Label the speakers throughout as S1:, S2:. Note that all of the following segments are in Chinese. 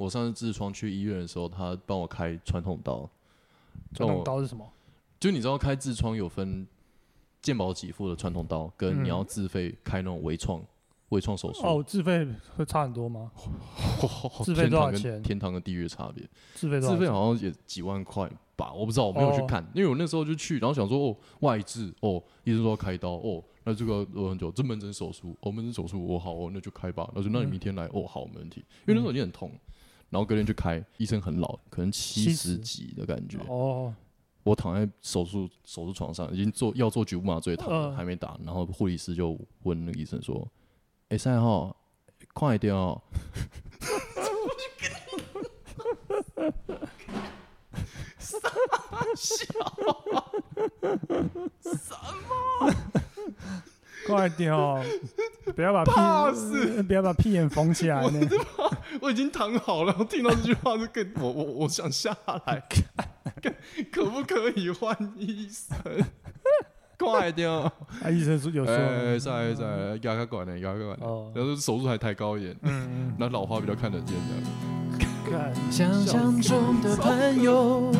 S1: 我上次痔疮去医院的时候，他帮我开传统刀，
S2: 传统刀是什么？
S1: 就你知道开痔疮有分健保给付的传统刀，跟
S2: 嗯
S1: 你要自费开那种微创微创手术。
S2: 哦，自费会差很多吗？
S1: 哦
S2: 自费多少钱
S1: 天堂跟地狱的差别，
S2: 自费？
S1: 自费好像也几万块吧，我不知道，我没有去
S2: 哦
S1: 看，因为我那时候就去，然后想说哦外痔哦，医生说要开刀哦，那这个呃很久，这门诊手术，哦门诊手术我好哦那就开吧，那就那你
S2: 嗯
S1: 明天来哦好没问题，因为那时候已经很痛，然后隔天去开，医生很老，可能七十
S2: 70
S1: 几的感觉，
S2: 哦，
S1: 我躺在手术手术床上，已经做要做局部麻醉，躺着
S2: 嗯。
S1: 还没打，然后护理师就问那个医生说：“哎、三号，快一点哦。”
S2: 快点哦！不要把
S1: 怕
S2: 屁，不要把屁眼缝起来呢。
S1: 我已经躺好了，我听到这句话就更 我我我想下来，可可不可以换医生？快一点哦！
S2: 啊，医生说有说，
S1: 哎，再来再来，牙科管的牙科管的，
S2: 哦，
S1: 然后手术台抬高一点，
S2: 嗯
S1: 那老花比较看得见这样。
S2: 嗯，看
S3: 想象中的朋友，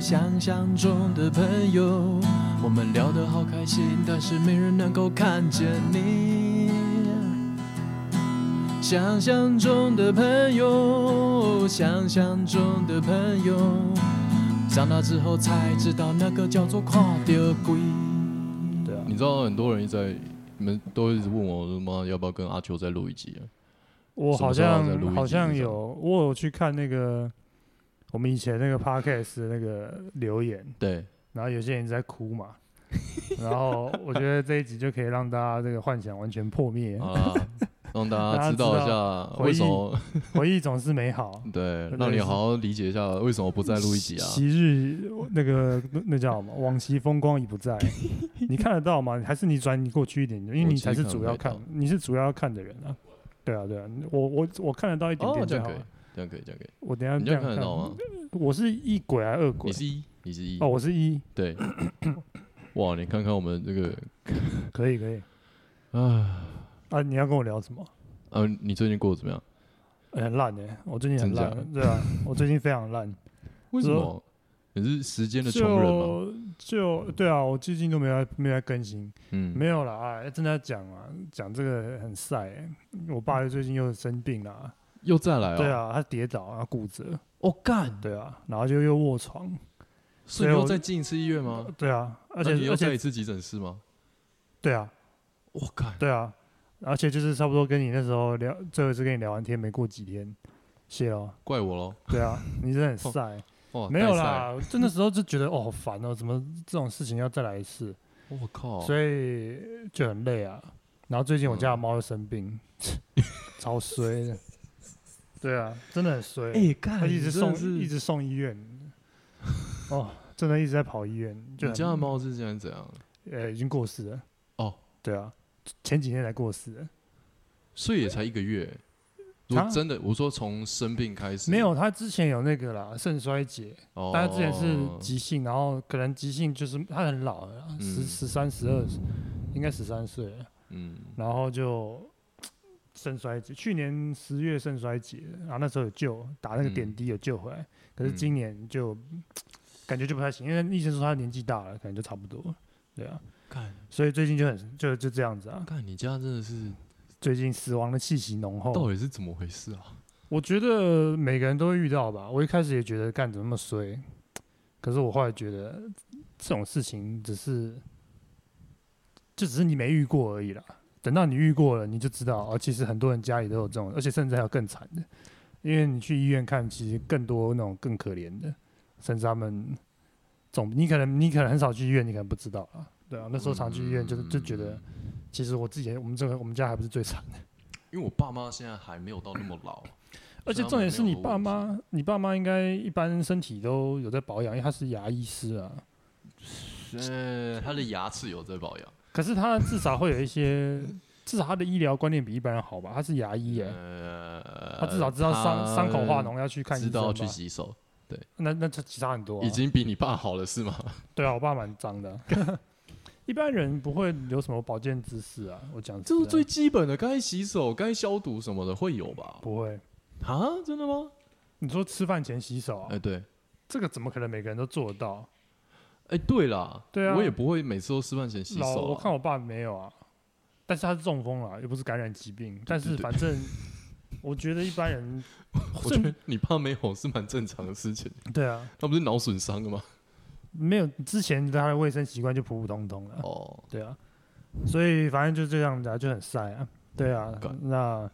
S3: 想象中的朋友，我们聊得好开心，但是没人能够看见你。想象中的朋友，想象中的朋友，长大之后才知道那个叫做跨丢鬼。
S2: 对啊
S1: 你，知道很多人一直在，你们都一直问我说妈要不要跟阿秋再录一集啊？
S2: 我好像好像有，我有去看那个我们以前那个 podcast 的那个留言，
S1: 对，
S2: 然后有些人在哭嘛，然后我觉得这一集就可以让大家这个幻想完全破灭，
S1: 啊，让大家知道一下
S2: 回忆
S1: 为什么
S2: 回忆总是美好。
S1: 对，让你好好理解一下为什么不再录一集啊？
S2: 昔日那个那那叫什么？往昔风光已不在，你看得到吗？还是你转你过去一点，因为你才是主要看你是主要看的人啊。对啊，对啊，我我我看得到一点
S1: 哦，
S2: 点就好了
S1: 这样可以。，这样可以，这样可以。
S2: 我等下
S1: 你这样看得到吗？
S2: 我是一鬼还是二鬼
S1: 你？是一，你是一
S2: 哦，，我是一，
S1: 对。哇，你看看我们这个，
S2: 可以可以。
S1: 啊，
S2: 啊，你要跟我聊什么？
S1: 啊，你最近过得怎么样？
S2: 欸很烂哎，我最近很烂，对啊，我最近非常烂。
S1: 为什么？你是时间的穷人吗？
S2: 就就对啊，我最近都没有没有在更新，
S1: 嗯，
S2: 没有啦，哎，真的要讲啊，讲这个很晒欸。我爸最近又生病了，
S1: 又再来哦。
S2: 对，啊，他跌倒啊，骨折，
S1: 哦干，
S2: 对啊，然后就又卧床，
S1: 所以你又
S2: 所以我
S1: 再进一次医院吗？
S2: 对啊，而且而且
S1: 再一次急诊室吗？
S2: 对啊，
S1: 我靠，
S2: 对啊，而且就是差不多跟你那时候聊，最后一次跟你聊完天，没过几天，谢了。
S1: 怪我喽。
S2: 对啊，你真的很 晒。
S1: 哦，
S2: 没有，啦，真的时候就觉得哦好烦哦，怎么这种事情要再来一次，
S1: 我靠，
S2: 所以就很累啊。然后最近我家的
S1: 嗯
S2: 猫又生病，超衰的。对啊，真的很衰。
S1: 哎，干，
S2: 它一直送一直送医院，哦，真的一直在跑医院。就很
S1: 你家的猫是现在怎样？
S2: 呃已经过世了。
S1: 哦，
S2: 对啊，前几天才过世的。
S1: 所以也才一个月。如果真的，我说从生病开始，
S2: 没有，他之前有那个啦，肾衰竭，
S1: 哦，
S2: 但他之前是急性，然后可能急性就是他很老了，十
S1: 嗯
S2: 十三十二，应该十三岁了。
S1: 嗯，
S2: 然后就肾衰竭，去年十月肾衰竭，然后那时候有救，打那个点
S1: 嗯
S2: 滴有救回来，可是
S1: 嗯
S2: 今年就感觉就不太行，因为医生说他年纪大了，可能就差不多了，对啊，
S1: 看
S2: 所以最近就很就就这样子啊，
S1: 看你家真的是
S2: 最近死亡的气息浓厚。
S1: 到，底是怎么回事啊？
S2: 我觉得每个人都会遇到吧，我一开始也觉得干怎么那么衰，可是我后来觉得这种事情只是就只是你没遇过而已啦。等到你遇过了，你就知道，哦，其实很多人家里都有这种，而且甚至还有更惨的，因为你去医院看，其实更多那种更可怜的，甚至他们总你可能你可能很少去医院，你可能不知道啊，对啊，那时候常去医院就是就觉得，其实我自己我们这个我们家还不是最惨的，
S1: 因为我爸妈现在还没有到那么老，
S2: 而且重点是你爸妈，你爸妈应该一般身体都有在保养，因为他是牙医师啊，
S1: 呃，他的牙齿有在保养，
S2: 可是他至少会有一些，至少他的医疗观念比一般人好吧？他是牙医耶、
S1: 呃，
S2: 他至少知道伤伤口化脓要去看医
S1: 知道
S2: 生？
S1: 去洗手，
S2: 那那这其他很多、啊，
S1: 已经比你爸好了是吗？
S2: 对啊，我爸蛮脏的啊、一般人不会有什么保健知识啊，我讲
S1: 这是最基本的，该洗手、该消毒什么的会有吧？
S2: 不会，
S1: 啊，真的吗？
S2: 你说吃饭前洗手啊
S1: 哎、，对，
S2: 这个怎么可能每个人都做得到？
S1: 哎、对啦，
S2: 对啊
S1: 我也不会每次都吃饭前洗手、啊。
S2: 我看我爸没有啊，但是他是中风了，又不是感染疾病。但是反正我觉得一般人，
S1: 我觉得你怕没有是蛮正常的事情，
S2: 对啊，
S1: 他不是脑损伤了吗？
S2: 没有之前他的卫生习惯就普普通通了，
S1: 哦，
S2: 对啊，所以反正就这样子啊，就很晒啊，对啊，那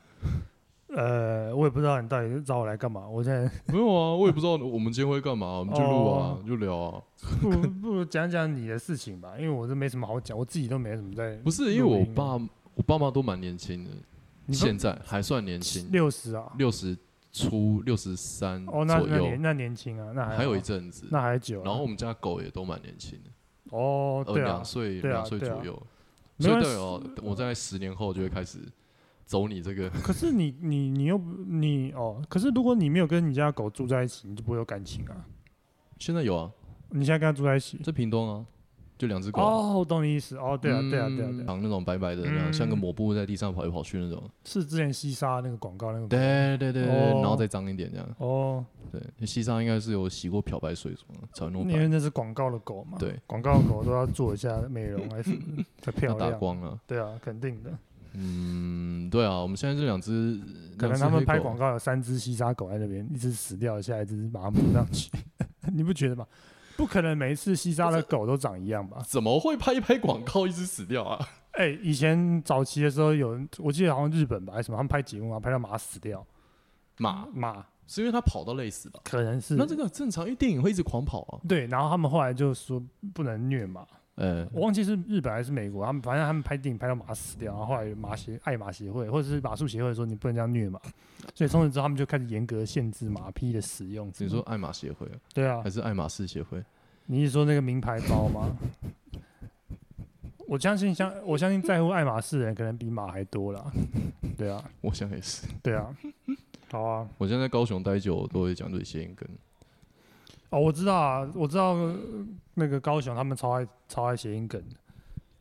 S2: 呃，我也不知道你到底找我来干嘛，我现在
S1: 没有啊，我也不知道我们今天会干嘛，我们就录啊，
S2: 哦
S1: 就聊啊。
S2: 不如不如讲讲你的事情吧，因为我这没什么好讲，我自己都没什么在，
S1: 不是因为我爸，我爸妈都蛮年轻的，
S2: 你
S1: 现在还算年轻，
S2: 六十啊，
S1: 六十出六十三
S2: 哦，那
S1: 左右。
S2: 那年，那年轻啊，那还
S1: 还有一阵子。
S2: 那还久啊，
S1: 然后我们家狗也都蛮年轻的，
S2: 哦，
S1: 呃，
S2: 对啊
S1: 两，岁
S2: 啊
S1: 两岁左右。所以对哦，我在十年后就会开始走你这个。
S2: 可是你你你又不你哦，可是如果你没有跟你家狗住在一起，你就不会有感情啊。
S1: 现在有啊，
S2: 你现在跟它住在一起，
S1: 在屏东啊，就两只狗啊。
S2: 哦，我懂你意思。哦，对啊，对啊，对啊，对啊，
S1: 长那种白白的，像个抹布在地上跑来跑去那种。
S2: 是之前西沙那个广告那个吗。
S1: 对对对对，
S2: 哦
S1: 然后再脏一点这样。
S2: 哦，
S1: 对，西沙应该是有洗过漂白水什么才会那么
S2: 因为，那是广告的狗嘛。
S1: 对，
S2: 广告的狗都要做一下美容还是 才漂
S1: 要打。光了。
S2: 对啊，肯定的。
S1: 嗯，对啊，我们现在这两只，
S2: 可能他们拍广告有三只西沙狗在那边，一只死掉，下一只把它补上去，你不觉得吗？不可能每一次西沙的狗都长一样吧？
S1: 怎么会拍一拍广告一直死掉啊？
S2: 哎、以前早期的时候有人，我记得好像日本吧，还是什么，他们拍节目啊，拍到马死掉，
S1: 马
S2: 马
S1: 是因为它跑到累死吧？
S2: 可能是
S1: 那这个很正常，因为电影会一直狂跑啊。
S2: 对，然后他们后来就说不能虐马，
S1: 呃，
S2: 我忘记是日本还是美国，他们反正他们拍电影拍到马死掉，然后后来有马协爱马协会或者是马术协会说你不能这样虐马，所以从此之后他们就开始严格限制马匹的使用。
S1: 你说爱马协会啊
S2: 对啊
S1: 还，是爱马仕协会？
S2: 你是说那个名牌包吗？我相信相我相信在乎爱马仕的人可能比马还多啦。对啊，
S1: 我想也是。
S2: 对啊，好啊。
S1: 我现在在高雄待久，我都会讲这些音梗。
S2: 哦，我知道啊，我知道呃那个高雄他们超爱超爱谐音梗的。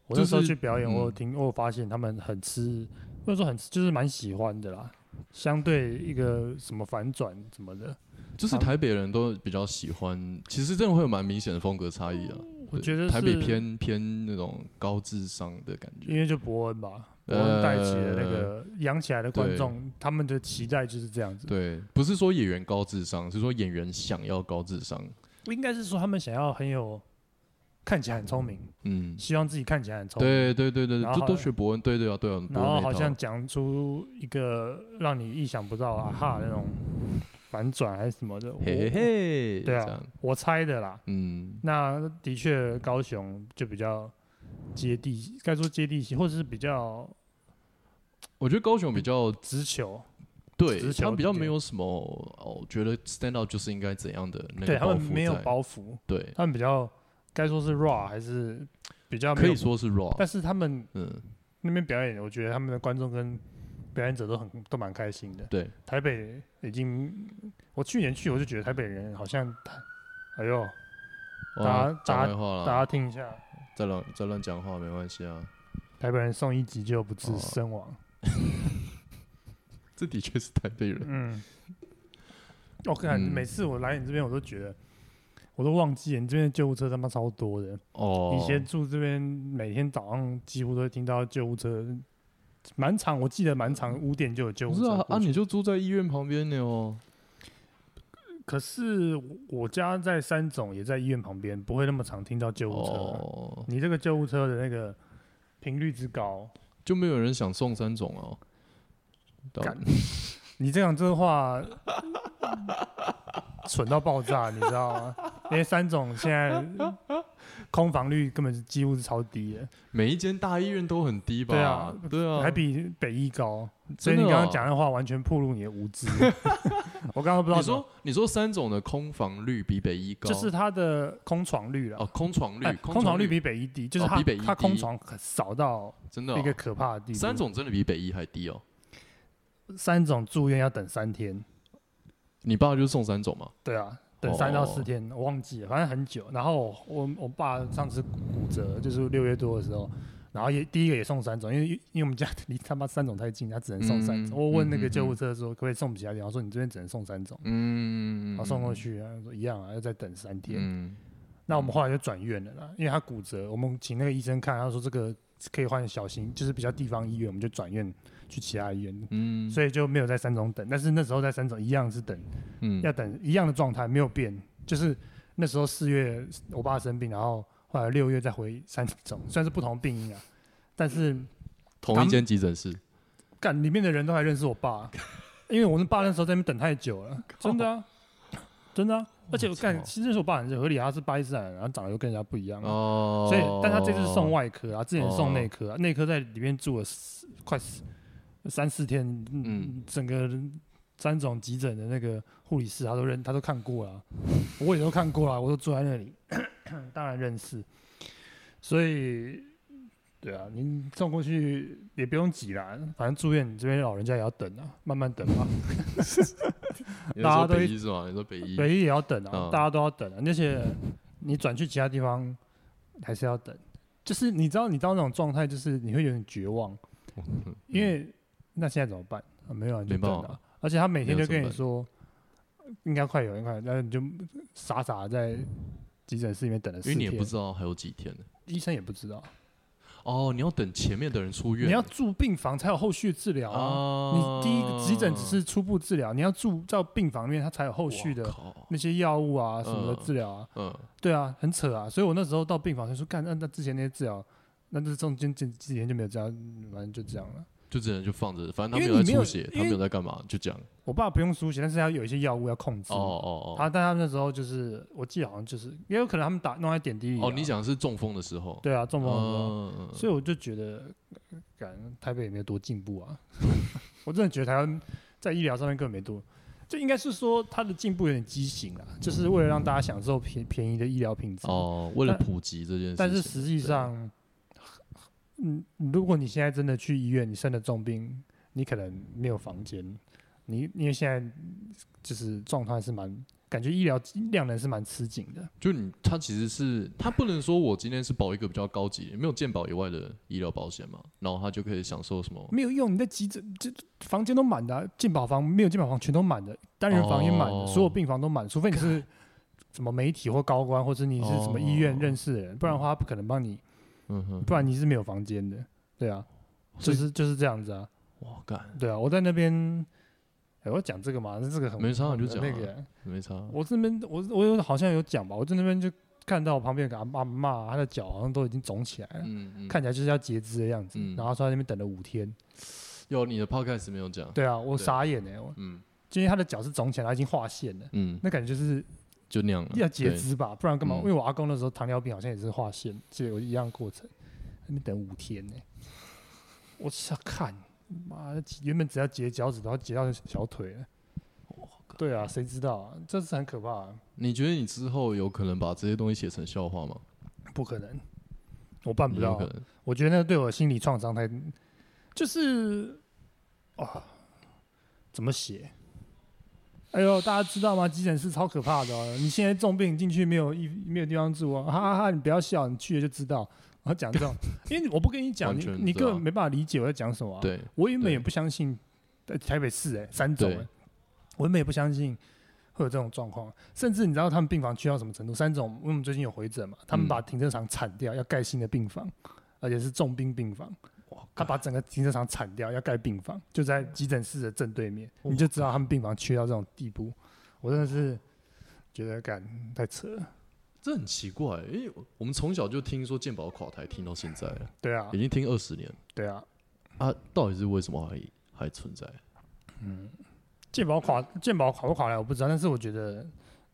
S2: 我那时候去表演，
S1: 嗯
S2: 我有听，我有发现他们很吃，或者说很吃就是蛮喜欢的啦。相对一个什么反转什么的，
S1: 就是台北人都比较喜欢，其实真的会有蛮明显的风格差异啊。
S2: 我觉得
S1: 台北偏偏那种高智商的感觉。
S2: 因为就伯恩吧，伯恩带起的那个养起来的观众，他们的期待就是这样子。
S1: 对，不是说演员高智商，是说演员想要高智商。
S2: 应该是说他们想要很有看起来很聪明，
S1: 嗯，
S2: 希望自己看起来很聪明，
S1: 对对对对，都
S2: 然后好
S1: 都学伯恩，对对啊对啊。
S2: 然后好像讲出一个让你意想不到啊哈那种反转还是什么的，
S1: 嘿嘿，
S2: 对啊，我猜的啦。
S1: 嗯，
S2: 那的确高雄就比较接地，该说接地气，或者是比较
S1: 我觉得高雄比较
S2: 直球，
S1: 对
S2: 直，球
S1: 他比较没有什么哦，觉得 stand out 就是应该怎样的那
S2: 对
S1: 个包袱
S2: 他们没有
S1: 在。
S2: 包袱，
S1: 对，
S2: 他们比较该说是 raw 还是比较没有
S1: 可以，说是 raw，
S2: 但是他们
S1: 嗯，
S2: 那边表演，我觉得他们的观众跟表演者都很都蛮开心的。
S1: 对，
S2: 台北已经，我去年去我就觉得台北人好像，哎呦，大
S1: 哇
S2: 家大家
S1: 讲坏话
S2: 大家，听一下，
S1: 再乱再乱讲话没关系啊，
S2: 台北人送一急救不治
S1: 哦。
S2: 身亡。
S1: 这的确是台北人，
S2: 嗯，我看
S1: 嗯
S2: 每次我来你这边，我都觉得，我都忘记了你这边救护车他妈超多的。
S1: 哦，
S2: 以前住这边，每天早上几乎都会听到救护车，满场，我记得满场，五点就有救
S1: 不是啊啊。你就住在医院旁边的哦，
S2: 可是我我家在三总，也在医院旁边，不会那么常听到救护车啊、
S1: 哦，
S2: 你这个救护车的那个频率之高，
S1: 就没有人想送三种哦，
S2: 你这样这话 蠢到爆炸，你知道吗？因为三种现在空房率根本是几乎是超低的，
S1: 每一间大医院都很低吧？
S2: 对啊
S1: 对啊，
S2: 还比北医高。所以你刚刚
S1: 哦
S2: 讲的话完全暴露你的无知。我刚刚不知道
S1: 你说你说三种的空房率比北一高，
S2: 就是它的空床率了
S1: 哦，。空床率
S2: 哎，空床率比北一低，就是它
S1: 哦比北医
S2: 它空床很少到
S1: 真的哦
S2: 一个可怕的地步。
S1: 三种真的比北一还低哦。
S2: 三种住院要等三天，
S1: 你爸就是送三种嘛？
S2: 对啊，等三到
S1: 哦
S2: 四天，我忘记了，反正很久。然后我我爸上次骨折，就是六月多的时候，然后也第一个也送三种，因为因为我们家离他妈三种太近，他只能送三种。
S1: 嗯
S2: 我问那个救护车说可不可以送其他地方，说你这边只能送三种，
S1: 嗯，
S2: 然后送过去，他说一样啊，要再等三天。
S1: 嗯，
S2: 那我们后来就转院了啦，因为他骨折，我们请那个医生看，他说这个可以换小型，就是比较地方医院，我们就转院去其他医院，
S1: 嗯，
S2: 所以就没有在三种等。但是那时候在三种一样是等，
S1: 嗯
S2: 要等一样的状态没有变，就是那时候四月我爸生病，然后后来六月再回三种，虽然是不同病因啊，但是
S1: 同一间急诊室，
S2: 干里面的人都还认识我爸，因为我爸那时候在那边等太久了，真的啊，真的啊，而且我干其实我爸很合理啊，他是巴基斯坦人，然后长得又跟人家不一样所以，但他这次送外科啊，之前送内
S1: 哦
S2: 科、啊，内科在里面住了四快四三四天，嗯
S1: 嗯，
S2: 整个三种急诊的那个护理师他都认，他都看过了。啊，我也都看过了，我都坐在那里，当然认识，所以，对啊，您送过去也不用急啦，反正住院你这边老人家也要等啊，慢慢等吧，
S1: 你是说
S2: 大家都
S1: 北医是吗？你说北医，
S2: 北医也要等啊，
S1: 嗯。
S2: 大家都要等啊，而且你转去其他地方还是要等，就是你知道你到那种状态，就是你会有点绝望，因为那现在怎么办？啊、没有啊，
S1: 没
S2: 等啊，而且他每天就跟你说应该快有，应该快有，然后你就傻傻地在急诊室里面等了四天
S1: 因为你也不，知道还有几天呢。
S2: 医生也不知道，
S1: 哦，你要等前面的人出院，
S2: 你要住病房才有后续治疗啊。
S1: 啊
S2: 你第一个急诊只是初步治疗，你要住到病房里面，他才有后续的
S1: 哇靠
S2: 那些药物啊什么的
S1: 嗯
S2: 治疗啊。
S1: 嗯，
S2: 对啊，很扯啊！所以我那时候到病房就说，干，那那之前那些治疗，那这中间这几天就没有这样，嗯反正就这样了。
S1: 就只能就放着，反正他
S2: 没有
S1: 在出血，他没有在干嘛，就这样。
S2: 我爸不用输血，但是他有一些药物要控制。
S1: 哦哦哦，
S2: 他但他那时候就是，我记得好像就是，也有可能他们打弄在点滴里、啊。
S1: 哦，你讲的是中风的时候，
S2: 对啊，中风的时候，
S1: 嗯，嗯
S2: 所以我就觉得，感台北也没有多进步啊。我真的觉得台湾在医疗上面根本没多，就应该是说它的进步有点畸形啊，就是为了让大家享受便便宜的医疗品质。
S1: 哦，为了普及这件事情，
S2: 但是实际上，嗯，如果你现在真的去医院，你生了重病，你可能没有房间，你因为现在就是状态是蛮，感觉医疗量能是蛮吃紧的。
S1: 就你他其实是他不能说我今天是保一个比较高级，没有健保以外的医疗保险嘛，然后他就可以享受什么？
S2: 没有用，你的急诊这房间都满的、啊，健保房没有健保房全都满的，单人房也满的，
S1: 哦
S2: 所有病房都满，除非你是 什么媒体或高官，或者你是什么医院
S1: 哦
S2: 认识的人，不然的话他不可能帮你，
S1: 嗯哼，
S2: 不然你是没有房间的，对啊，就是就是这样子啊，
S1: 哇干。
S2: 对啊，我在那边，哎、我讲这个嘛，那这个很
S1: 没差你就讲啊。
S2: 那个，
S1: 没差，
S2: 我这边我我有好像有讲吧，我在那边就看到我旁边有个阿阿嬷，她的脚好像都已经肿起来了，
S1: 嗯嗯，
S2: 看起来就是要截肢的样子，
S1: 嗯。
S2: 然后说在那边等了五天，
S1: 有你的 podcast 没有讲，
S2: 对啊，我傻眼哎、我
S1: 嗯。
S2: 因为他的脚是肿起来，他已经划线了，
S1: 嗯，
S2: 那感觉就是
S1: 就那样了，
S2: 要截，肢吧，不然干嘛？
S1: 嗯
S2: 因为我阿公那时候糖尿病好像也是划线，所以我一样过程，那边等五天呢、我想看，妈的，原本只要截脚趾头，要截到小腿了。对啊，谁知道啊？这是很可怕、啊，
S1: 你觉得你之后有可能把这些东西写成笑话吗？
S2: 不可能，我办不到我觉得那个对我心理创伤太，就是啊，怎么写？哎呦，大家知道吗？急诊室超可怕的、哦，你现在重病进去没有一没有地方住啊！哈哈哈！你不要笑，你去了就知道。我要讲这种，因为我不跟你讲，你你根本没办法理解我在讲什么、啊。，
S1: 对，
S2: 我原本也不相信，在台北市哎、三种哎、
S1: 对
S2: 我原本也不相信会有这种状况，甚至你知道他们病房去到什么程度？三种，因为我们最近有回诊嘛，他们
S1: 嗯
S2: 把停车场铲掉，要盖新的病房，而且是重病病房。他把整个停车场铲掉，要盖病房，就在急诊室的正对面，
S1: 哇
S2: 你就知道他们病房缺到这种地步。我真的是觉得感太扯了。
S1: 这很奇怪，因为我们从小就听说健保垮台，听到现在了，
S2: 对啊
S1: 已，经听二十年
S2: 对啊，
S1: 啊，到底是为什么还还存在？
S2: 嗯健保垮，健保垮不垮来我不知道，但是我觉得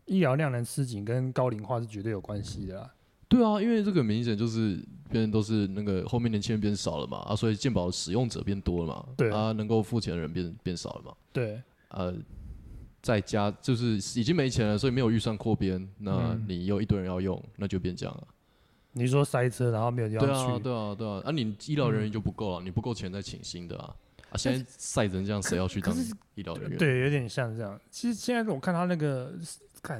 S2: 医疗量能吃紧跟高龄化是绝对有关系的啦。
S1: 对啊，因为这个明显就是变成都是那个后面年轻人变少了嘛，啊，所以健保的使用者变多了嘛，
S2: 对
S1: 啊，能够付钱的人变变少了嘛，
S2: 对，
S1: 呃，在家就是已经没钱了，所以没有预算扩编，那
S2: 嗯
S1: 你有一堆人要用，那就变这样了。
S2: 你说塞车，然后没有地方
S1: 对
S2: 去，
S1: 啊，对啊，对啊，啊，你医疗人员就不够了，你不够钱再请新的啊，啊，现在晒成这样，谁要去当医疗人员？
S2: 对，有点像这样。其实现在我看他那个看，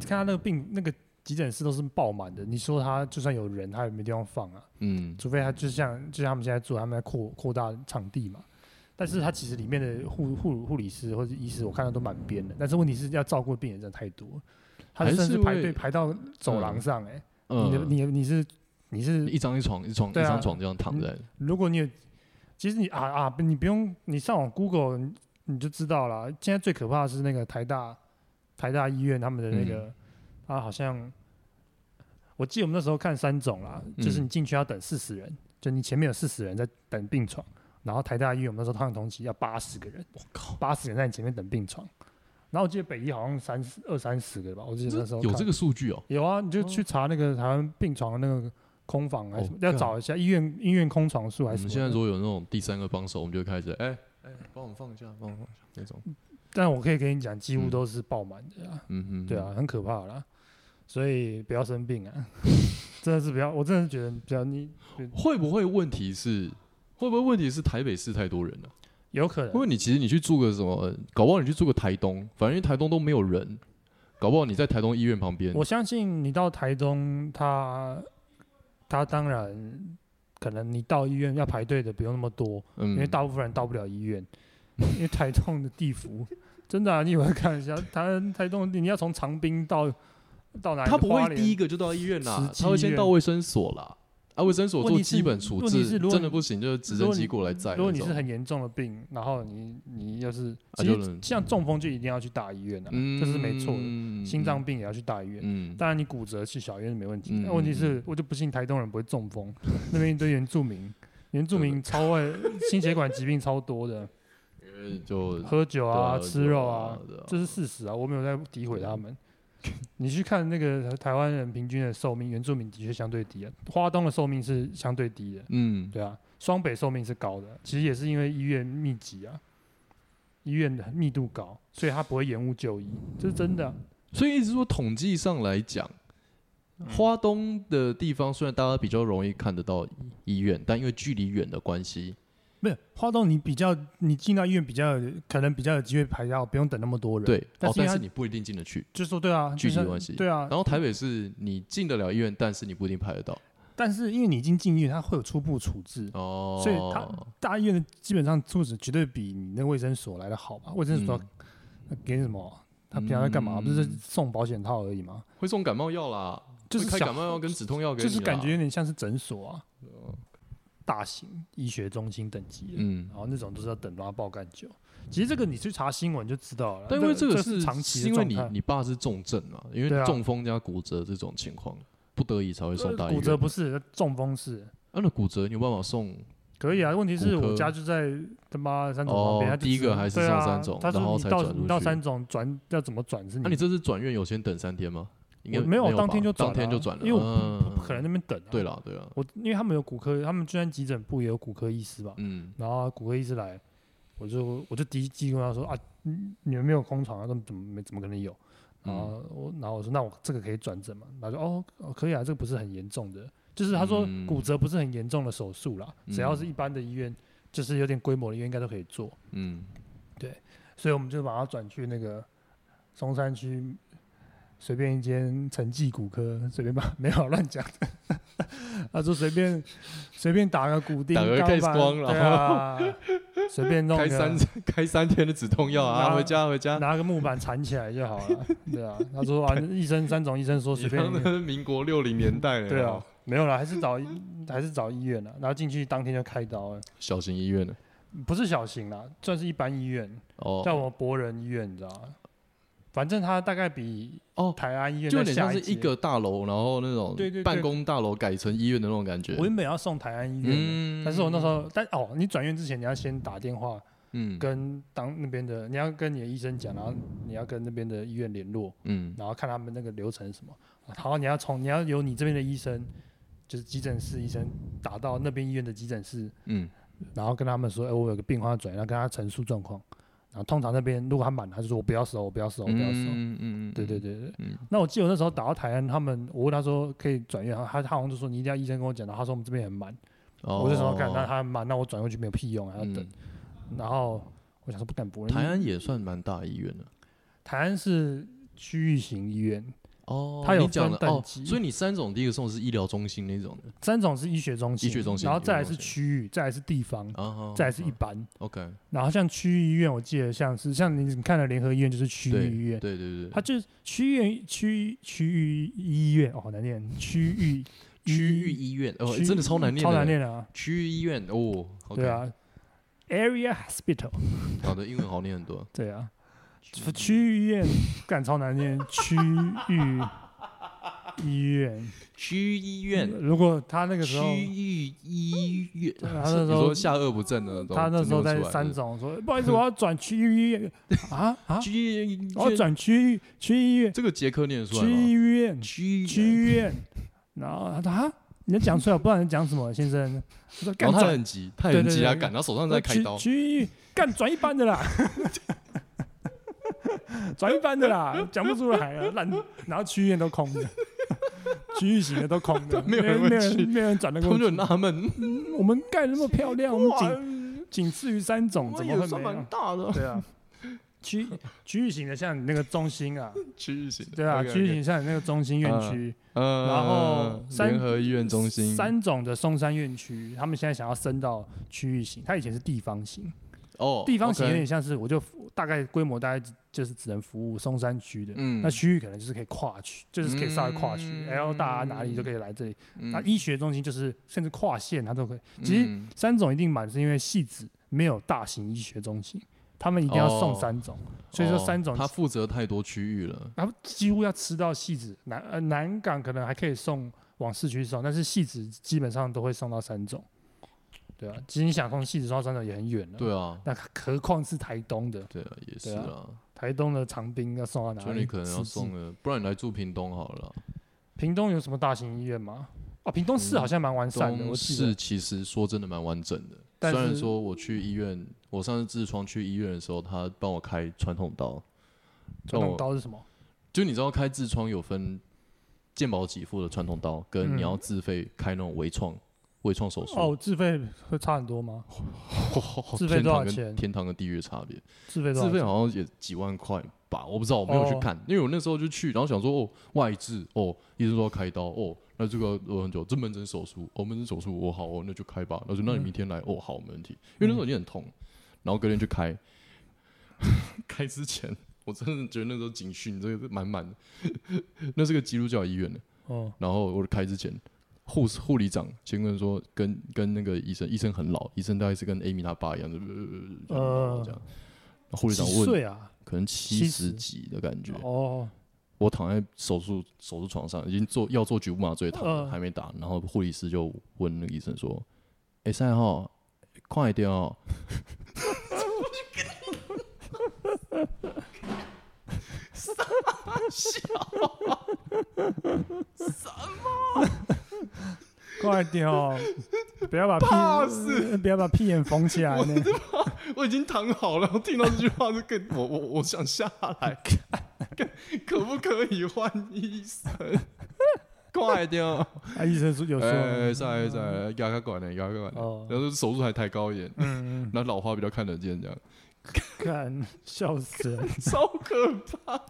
S2: 看他那个病那个急诊室都是爆满的。你说他就算有人，他也没地方放啊，
S1: 嗯，
S2: 除非他就像就像他们现在做，他们在扩扩大场地嘛。但是他其实里面的护护护理师或者医师，我看到都满编的。但是问题是要照顾的病人真的太多，他甚至排队排到走廊上、欸，哎、你你你是你是
S1: 一张一床一床一张床这样躺在，
S2: 如果你有，其实你啊啊，你不用你上网 Google 你你就知道了。现在最可怕的是那个台大台大医院他们的那个，啊好像我记得我们那时候看三种啦，就是
S1: 嗯
S2: 你进去要等四十人，就你前面有四十人在等病床，然后台大医院我们那时候趟同期要八十个人，
S1: 我靠，
S2: 八十人在你前面等病床，然后我记得北医好像三十二三十个吧，我记得那时候看
S1: 有这个数据哦，
S2: 有啊，你就去查那个台湾病床的那个空房还是什么，要找一下医院医院空床数还是什么的。
S1: 们现在如果有那种第三个帮手，我们就会开始，哎哎，帮我们放一下，帮我们放一下那种，
S2: 但我可以跟你讲，几乎
S1: 嗯
S2: 都是爆满的啊，
S1: 嗯嗯，
S2: 对啊，很可怕啦。所以不要生病啊，真的是不要，我真的是觉得比较你
S1: 会不会问题是会不会问题是台北市太多人了、
S2: 有可能，
S1: 因为你其实你去住个什么，搞不好你去住个台东，反正台东都没有人，搞不好你在台东医院旁边，
S2: 我相信你到台东，他他当然可能你到医院要排队的不用那么多，
S1: 嗯，
S2: 因为大部分人到不了医院，因为台东的地幅真的啊，你以为看一下？台台东，你要从长滨到到哪里？
S1: 他不会第一个就到医院啦他会先到卫生所啦。啊，卫生所做基本处置，
S2: 如果
S1: 真的不行，就是直升机
S2: 如果你
S1: 过来载那种。
S2: 如果你是很严重的病，然后你你要是其实
S1: 啊就能
S2: 像中风就一定要去大医院啊，
S1: 嗯，
S2: 这是没错的。
S1: 嗯
S2: 心脏，病也要去大医院，
S1: 嗯，
S2: 当然你骨折去小医院没问题。
S1: 嗯
S2: 那问题是，我就不信台东人不会中风，那边一堆原住民，原住民超爱心血管疾病超多的，
S1: 因为就
S2: 喝酒啊、吃肉啊这是事实啊，我没有在诋毁他们。你去看那个台湾人平均的寿命，原住民的确相对低啊，花东的寿命是相对低的，
S1: 嗯，
S2: 对啊，双北寿命是高的，其实也是因为医院密集啊，医院的密度高，所以他不会延误就医，这是真的啊、
S1: 所以一直说统计上来讲，
S2: 嗯。
S1: 花东的地方虽然大家比较容易看得到医院，但因为距离远的关系，
S2: 没有花东，你比较你进到医院比较可能比较有机会排到，不用等那么多人。，
S1: 对，哦，
S2: 但是
S1: 你不一定进得去。
S2: 就说对啊，
S1: 距离关系
S2: 对啊
S1: 然。后台北是你进得了医院，但是你不一定排得到。
S2: 但是因为你已经进医院，它会有初步处置，
S1: 哦，
S2: 所以它大医院的基本上处置绝对比你那卫生所来的好吧？卫生所
S1: 嗯
S2: 给你什么？他平常在干嘛？
S1: 嗯
S2: 不是送保险套而已吗？
S1: 会送感冒药啦，
S2: 就是开
S1: 感冒药跟止痛药给你，
S2: 就是感觉有点像是诊所啊，大型医学中心等级的，
S1: 嗯
S2: 然。后那种都是要等到爆干久。其实这个你去查新闻就知道了，
S1: 但因为这个
S2: 是
S1: 是
S2: 长期的
S1: 是因为你你爸是重症嘛，因为中风加骨折这种情况，不得已才会送大医院。
S2: 骨折不是中风是
S1: 啊，那骨折你有办法送？
S2: 可以啊，问题是我家就在他妈三种
S1: 哦
S2: 旁边，他
S1: 第一个还是上三种然后
S2: 你到
S1: 才转入去
S2: 你到三种转要怎么转是
S1: 那、你这次转院有先等三天吗？应该
S2: 我没有当天就转
S1: 当天就转了，
S2: 因为我
S1: 嗯
S2: 不可能那边等、啊。
S1: 对，了对了，
S2: 我因为他们有骨科，他们居然急诊部也有骨科医师吧，
S1: 嗯
S2: 然后骨科医师来，我就我就第一句跟他说啊，嗯你们没有空床啊，那怎么没怎么可能有？然后我然后我说那我这个可以转诊嘛？他说哦哦可以啊，这个不是很严重的，就是他说
S1: 嗯
S2: 骨折不是很严重的手术啦，只要是一般的医院，就是有点规模的医院应该都可以做。
S1: 嗯，对
S2: 所以我们就把它转去那个松山区随便一间城记骨科，随便吧 没有乱讲的。他说随便随便打个骨钉，
S1: 打个
S2: 钢
S1: X
S2: 板
S1: 光
S2: 对啊，随便弄个
S1: 开三开三天的止痛药啊，
S2: 拿
S1: 回家回家。
S2: 拿个木板缠起来就好了。对啊，他说啊，医生三种医生说随便。
S1: 那是民国六零年代了，
S2: 对啊，，没有了，还是找还是找医院了，然后进去当天就开刀了，
S1: 小型医院的
S2: 不是小型啦，算是一般医院，
S1: 哦，
S2: 叫我们博仁医院，你知道吗？反正它大概比
S1: 哦
S2: 台安医院
S1: 就有点像是一个大楼，然后那种
S2: 对对对
S1: 办公大楼改成医院的那种感觉。
S2: 我原本要送台安医院，
S1: 嗯
S2: 但是我那时候，但哦，你转院之前你要先打电话
S1: 嗯
S2: 跟当那边的，你要跟你的医生讲，然后你要跟那边的医院联络，
S1: 嗯
S2: 然后看他们那个流程是什么。好，你要从你要由你这边的医生，就是急诊室医生打到那边医院的急诊室，
S1: 嗯
S2: 然后跟他们说，哎、我有个病患要转院，然后跟他陈述状况。然后通常那边如果他满，他就说我不要收，我不要收，我不要收。
S1: 嗯嗯嗯，
S2: 对对对对。
S1: 嗯
S2: 那我记得我那时候打到台湾，他们我问他说可以转院，他他好像就说你一定要医生跟我讲，然后他说我们这边很满。
S1: 哦，
S2: 我就想说，干，那他很慢，那我转过去没有屁用，还要等。
S1: 嗯
S2: 然后我想说，不敢不
S1: 台湾也算蛮大医院的
S2: 台湾是区域型医院，
S1: 哦，
S2: 它有分等级
S1: 所以你三种第一个送的是医疗中心那种的。
S2: 三种是医学中心，
S1: 医学中心
S2: 然后再来是区域，再来是地方，
S1: 啊，
S2: 再来是一
S1: 啊
S2: 般。
S1: OK，
S2: 然后像区域医院，我记得像是像你你看的联合医院就是区域医院，
S1: 对对对，
S2: 它就是区域区区域医院哦，好难念，区域
S1: 区域医院哦，真的超难念，
S2: 超难，念的啊，
S1: 区域医院哦，
S2: 对，啊，area hospital，
S1: 好的，英文好念很多，
S2: 对啊，区域医院干超难念，区域医院，
S1: 区域医院，
S2: 如果他那个时候区。
S1: 域医院，
S2: 他那时
S1: 你
S2: 候
S1: 说下颚不正的，
S2: 他那时候在三种说，不好意思，我要转区域医院。啊？啊，
S1: 区域
S2: 我要，转区域区域医院，
S1: 这个杰克念出来
S2: 区
S1: 吗？
S2: 域医院，
S1: 区
S2: 区域医院，然后他说啊，你能讲出来，我不知道你讲什么，先生。
S1: 然后他很急，他很急，
S2: 对对对。对
S1: 他赶，然后手上在开刀，
S2: 区区域干转一般的啦，转一般的啦，讲不出来啊，烂，然后区域院都空的，区域型的都空的，
S1: 没有人
S2: 没有人没有人转得
S1: 他们就很。纳闷，
S2: 嗯我们盖得那么漂亮，我们仅仅次于三种，怎么会没有？
S1: 大的，
S2: 对啊，区区域型的像你那个中心啊，
S1: 区域型的，
S2: 对啊区域型像你那个中心院区，
S1: 嗯，
S2: 然后三
S1: 联合医院中心，
S2: 三种的松山院区，他们现在想要升到区域型，它以前是地方型，
S1: 哦，
S2: 地方型有点像是我就大概规模大概只就是只能服务松山区的，
S1: 嗯
S2: 那区域可能就是可以跨区，就是可以稍微跨区
S1: 嗯
S2: ，L 大哪里都可以来这里。
S1: 嗯
S2: 那医学中心就是甚至跨县它都可以。其实
S1: 嗯
S2: 三种一定满是因为戏子没有大型医学中心，他们一定要送
S1: 哦
S2: 三种，所以说
S1: 哦
S2: 三种
S1: 他负责太多区域了，
S2: 然后几乎要吃到戏子南呃南港可能还可以送往市区送，但是戏子基本上都会送到三种。对啊，其实你想从戏子送到三种也很远了。
S1: 对啊，
S2: 那何况是台东的，
S1: 对啊，也是
S2: 啊，台东的长兵要送到哪里？
S1: 所以你可能要送了，不然你来住屏东好了。
S2: 屏东有什么大型医院吗？啊，屏东市好像蛮完善的，
S1: 东市。其实说真的蛮完整的，虽然说我去医院，我上次痔疮去医院的时候，他帮我开传统刀，
S2: 传统
S1: 哦
S2: 刀是什么？
S1: 就你知道开痔疮有分健保给付的传统刀，跟你
S2: 嗯
S1: 要自费开那种微创微创手术，
S2: 哦，自费会差很多吗？
S1: 哦
S2: 自费多少钱？
S1: 天堂跟地狱的差别，
S2: 自费？
S1: 自费好像也几万块吧，我不知道，我没有去
S2: 哦。
S1: 看，因为我那时候就去，然后想说哦外治哦，医生说要开刀哦，那这个呃很久，这门诊手术，哦门诊手术哦好哦那就开吧，那就那你
S2: 嗯。
S1: 明天来哦好没问题，因为那时候已经很痛，然后隔天去开，开之前我真的觉得那时候警讯这个满满的，那是个基督教医院的，
S2: 哦，
S1: 然后我开之前。护士护理长先跟说，跟跟那个医生，医生很老，医生大概是跟 Amy 他爸一样的，呃这样。护理长问，
S2: 岁啊？
S1: 可能七十几的感觉。
S2: 哦，
S1: 我躺在手术手术床上，已经做要做局部麻醉，躺还没打。然后护理师就问那个医生说：“哎、赛号快一点哦。”
S2: 快点哦！不要把
S1: 怕
S2: 屁，不要把屁眼缝起来呢。
S1: 我已经躺好了，我听到这句话就更我我我想下来，看可不可以换医生？快点哦！
S2: 啊，医生说有说，
S1: 哎，再来再来，压个管呢，压个管。
S2: 哦，
S1: 然后手术还抬高一点，
S2: 嗯嗯，
S1: 那老花比较看得见，这样
S2: 看笑死人。
S1: 超可怕。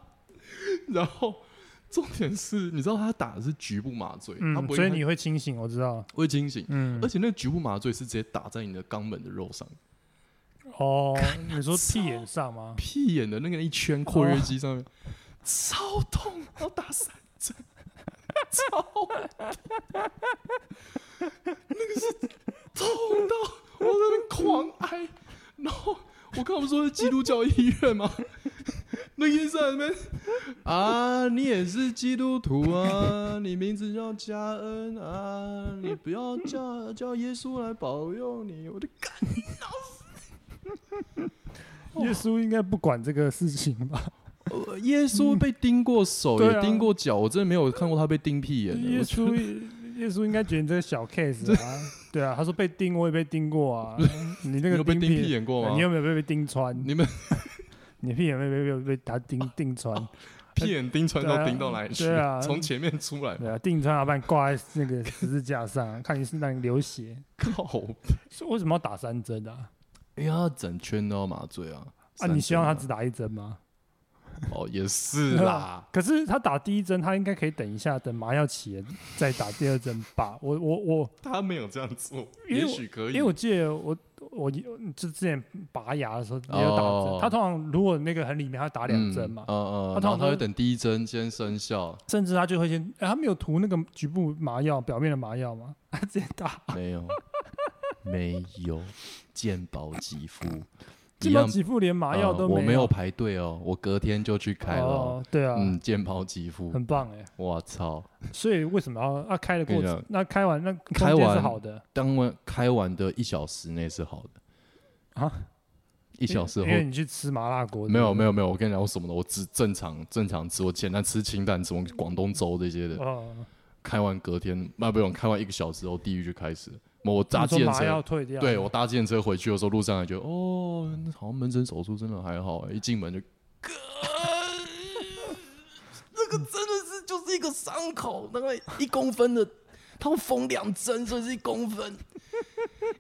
S1: 然后重点是，你知道他打的是局部麻醉，他
S2: 嗯，
S1: 不会
S2: 所以你会清醒，我知道。
S1: 会清醒，
S2: 嗯。
S1: 而，且那个局部麻醉是直接打在你的肛门的肉上，
S2: 哦，你说屁眼上吗？
S1: 屁眼的那个一圈括约肌上面，超痛，要打三针，超痛，那个是痛到我在那边狂挨，然后我刚不是说是基督教医院吗？那医生在那边啊，你也是基督徒啊，你名字叫加恩啊，你不要叫叫耶稣来保佑你，我的干。
S2: 耶稣应该不管这个事情吧？
S1: 呃耶稣被钉过手，也钉过脚，我真的没有看过他被钉屁眼的。
S2: 耶稣，耶稣应该觉得你这个小 case 啊，对啊，他说被钉，我也被钉过啊。你那个
S1: 有被钉屁
S2: 屁
S1: 眼过吗？
S2: 你有没有被被钉穿？
S1: 你们
S2: 你屁眼被被被被他钉钉穿？
S1: 屁眼钉穿都钉到哪里去？
S2: 对啊
S1: 从前面出来，
S2: 对啊，钉穿要把你挂在那个十字架上，看你是让你流血。
S1: 靠！
S2: 所以为什么要打三针啊？
S1: 因为他整圈都要麻醉啊。
S2: 啊，你希望他只打一针吗？
S1: 哦，也是啦。
S2: 可是他打第一针，他应该可以等一下，等麻药起了再打第二针吧？我我我，
S1: 他没有这样做，也许可以。
S2: 因为我记得我我就之前拔牙的时候也有打针，
S1: 哦。
S2: 他通常如果那个很里面，他打两针嘛，
S1: 嗯嗯，
S2: 他通常
S1: 他会等第一针先生效，
S2: 甚至他就会先，哎他没有涂那个局部麻药，表面的麻药吗，他直接打。
S1: 没有，没有。健保给付，
S2: 基
S1: 一样
S2: 本几副连麻药都没
S1: 呃我没有排队哦，我隔天就去开了。
S2: 哦，对啊，
S1: 嗯，健保给付，
S2: 很棒哎。
S1: 我操！
S2: 所以为什么要要开的过 那开完那
S1: 开
S2: 完是
S1: 完
S2: 好的
S1: 当完开完的一小时内是好的
S2: 啊，
S1: 一小时后
S2: 因为你去吃麻辣锅，有
S1: 没有没有没有，我跟你讲，我什么的，我只正常正常吃，我简单吃清淡，什么广东粥这些的。
S2: 哦，
S1: 开完隔天，那不用，开完一个小时后，地狱就开始了。我搭
S2: 你说
S1: 计程车，对我搭计程车回去的时候，路上还觉得，哦，好像门诊手术真的还好欸，一进门就，哥，这个真的是就是一个伤口，大概一公分的，他们缝两针，所以是一公分，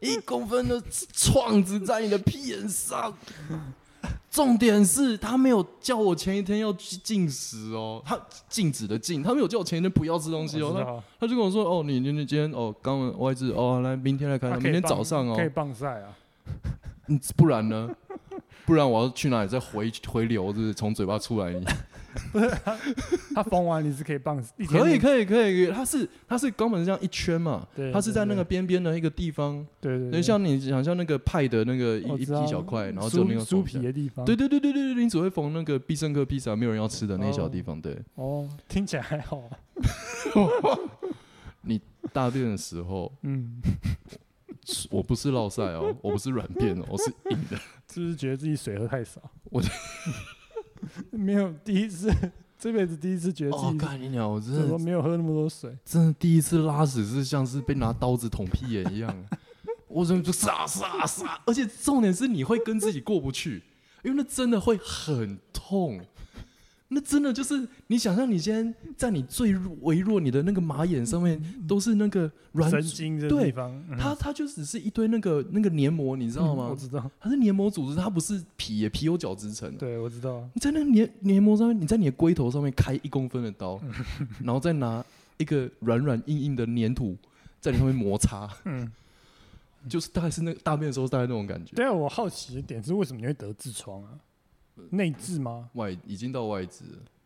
S1: 一公分的创子在你的屁眼上。重点是他没有叫我前一天要去禁食哦，他禁止的禁，他没有叫我前一天不要吃东西哦，他他就跟我说：“哦，你你你今天哦刚完外痔哦，来明天来看，明天早上哦。
S2: 可以，棒晒啊，
S1: 嗯不然呢？不然我要去哪里？再回回流，就是？从嘴巴出来？
S2: 他缝完你是可以棒，一天
S1: 可以可以可以，它是它是肛门这样一圈嘛，
S2: 对
S1: 它是在那个边边的一个地方，对，
S2: 对对。对，
S1: 像你想象那个派的那个一一小块，然后只有那个
S2: 酥皮的地方，
S1: 对对对对对对，你只会缝那个必胜客披萨没有人要吃的那一小
S2: 哦
S1: 地方，对。
S2: 哦，听起来还好。啊，
S1: 大便的时候，
S2: 嗯，
S1: 我不是落塞哦，我不是软便哦，我是硬的。
S2: 是不是觉得自己水喝太少？
S1: 我
S2: 没有第一次，这辈子第一次觉得
S1: 哦
S2: 自，己
S1: 干你娘！我真
S2: 怎么
S1: 的
S2: 没有喝那么多水？
S1: 真的第一次拉屎是像是被拿刀子捅屁眼一样，我怎么就撒撒撒，而且重点是你会跟自己过不去，因为那真的会很痛。那真的就是你想象，你今天在你最微弱你的那个马眼上面都是那个软
S2: 神经这
S1: 对
S2: 地方，嗯
S1: 它它就只是一堆那个那个黏膜，你知道吗
S2: 嗯我？知道，
S1: 它是黏膜组织，它不是皮耶，皮有角质层。
S2: 对我知道，
S1: 你在那个黏黏膜上面，你在你的龟头上面开一公分的刀，然后再拿一个软软硬硬的粘土在你上面摩擦，
S2: 嗯，
S1: 就是大概是那个大便的时候大概那种感觉。
S2: 对啊，我好奇的点是为什么你会得痔疮啊？内痔吗？
S1: 外已经到外痔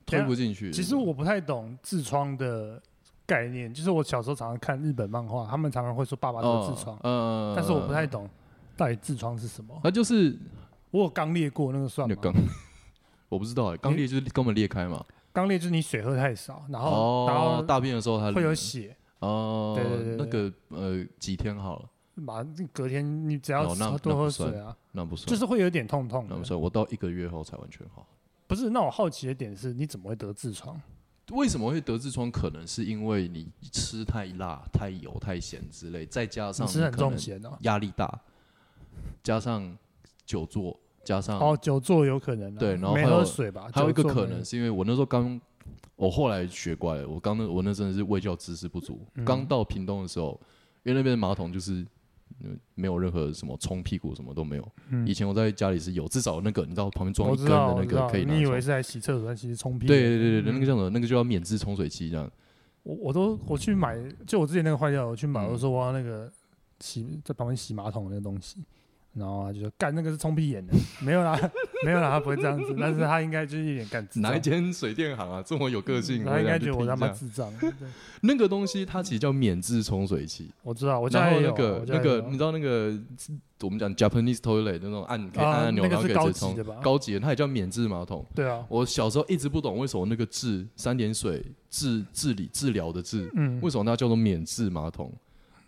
S1: 推不进去。
S2: 其实我不太懂痔疮的概念，就是我小时候常常看日本漫画，他们常常会说爸爸得痔疮，
S1: 嗯
S2: 但是我不太，懂到底痔疮是什么。
S1: 那就是
S2: 我有肛裂过，那个算吗？
S1: 我不知道哎，肛裂就是肛门裂开嘛。
S2: 肛裂就是你水喝太少，然后、然
S1: 哦，
S2: 后
S1: 大便的时候它
S2: 会有血，
S1: 哦，
S2: 对对对
S1: 那个呃几天好了，
S2: 马隔天你只要
S1: 哦那
S2: 多喝水啊，
S1: 那不算，
S2: 就是会有点痛痛的
S1: 那不。算，我到一个月后才完全好。
S2: 不是，那我好奇的点是，你怎么会得痔疮？
S1: 为什么会得痔疮？可能是因为你吃太辣、太油、太咸之类，再加上
S2: 你吃很
S1: 可能
S2: 重咸哦。
S1: 压力大，加上久坐，加上、
S2: 哦，久坐有可能啊、
S1: 对然后还有
S2: 喝水吧？
S1: 还有一个
S2: 久坐没
S1: 可能是因为我那时候刚，我后来学乖了，我刚那我那真的是卫教知识不足。
S2: 嗯
S1: 刚到屏东的时候，因为那边的马桶就是。嗯没有任何什么冲屁股什么都没有。
S2: 嗯
S1: 以前我在家里是有，至少那个你知道旁边装一根的那个可以拿
S2: 你以为是在洗厕所，但其实冲屁。
S1: 对对对对，那个
S2: 嗯
S1: 叫什么？那个就叫免治冲水器这样。
S2: 我我都我去买，就我之前那个坏掉，我去买，
S1: 嗯
S2: 我说我要那个洗在旁边洗马桶的那个东西，然后他就说干那个是冲屁眼的，没有啦，没有啦，他不会这样子，但是他应该就是一点干智障
S1: 哪一间水电行啊，这么有个性？
S2: 他应该觉
S1: 觉
S2: 得我他妈智障。
S1: 那个东西，它其实叫免治冲水器。
S2: 我知道，我家也有
S1: 那个那个，你知道那个我们讲 Japanese toilet 那种按可以按
S2: 啊
S1: 按钮，然后可以冲？高级的，它也叫免治马桶。
S2: 对啊，
S1: 我小时候一直不懂为什么那个治三点水治治理治疗的治，
S2: 嗯，
S1: 为什么它叫做免治马桶？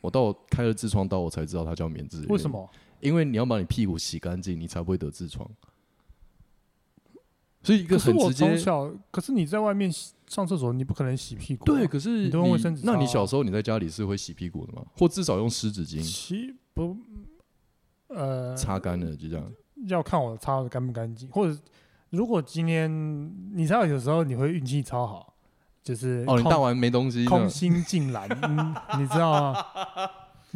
S1: 我到我开了痔疮刀，我才知道它叫免治。
S2: 为什？么？
S1: 因为你要把你屁股洗干净，你才不会得痔疮。所以一个很直接，
S2: 从小，可是你在外面上厕所，你不可能洗屁股啊。
S1: 对。可是
S2: 你都用卫生纸
S1: 那你小时候你在家里是会洗屁股的吗？或至少用湿纸巾
S2: 洗不，呃，
S1: 擦干了，就这样。
S2: 要看我擦的干不干净，或者如果今天你知道有时候你会运气超好，就是
S1: 哦，你大完没东西，
S2: 空心尽蓝，嗯，你知道吗？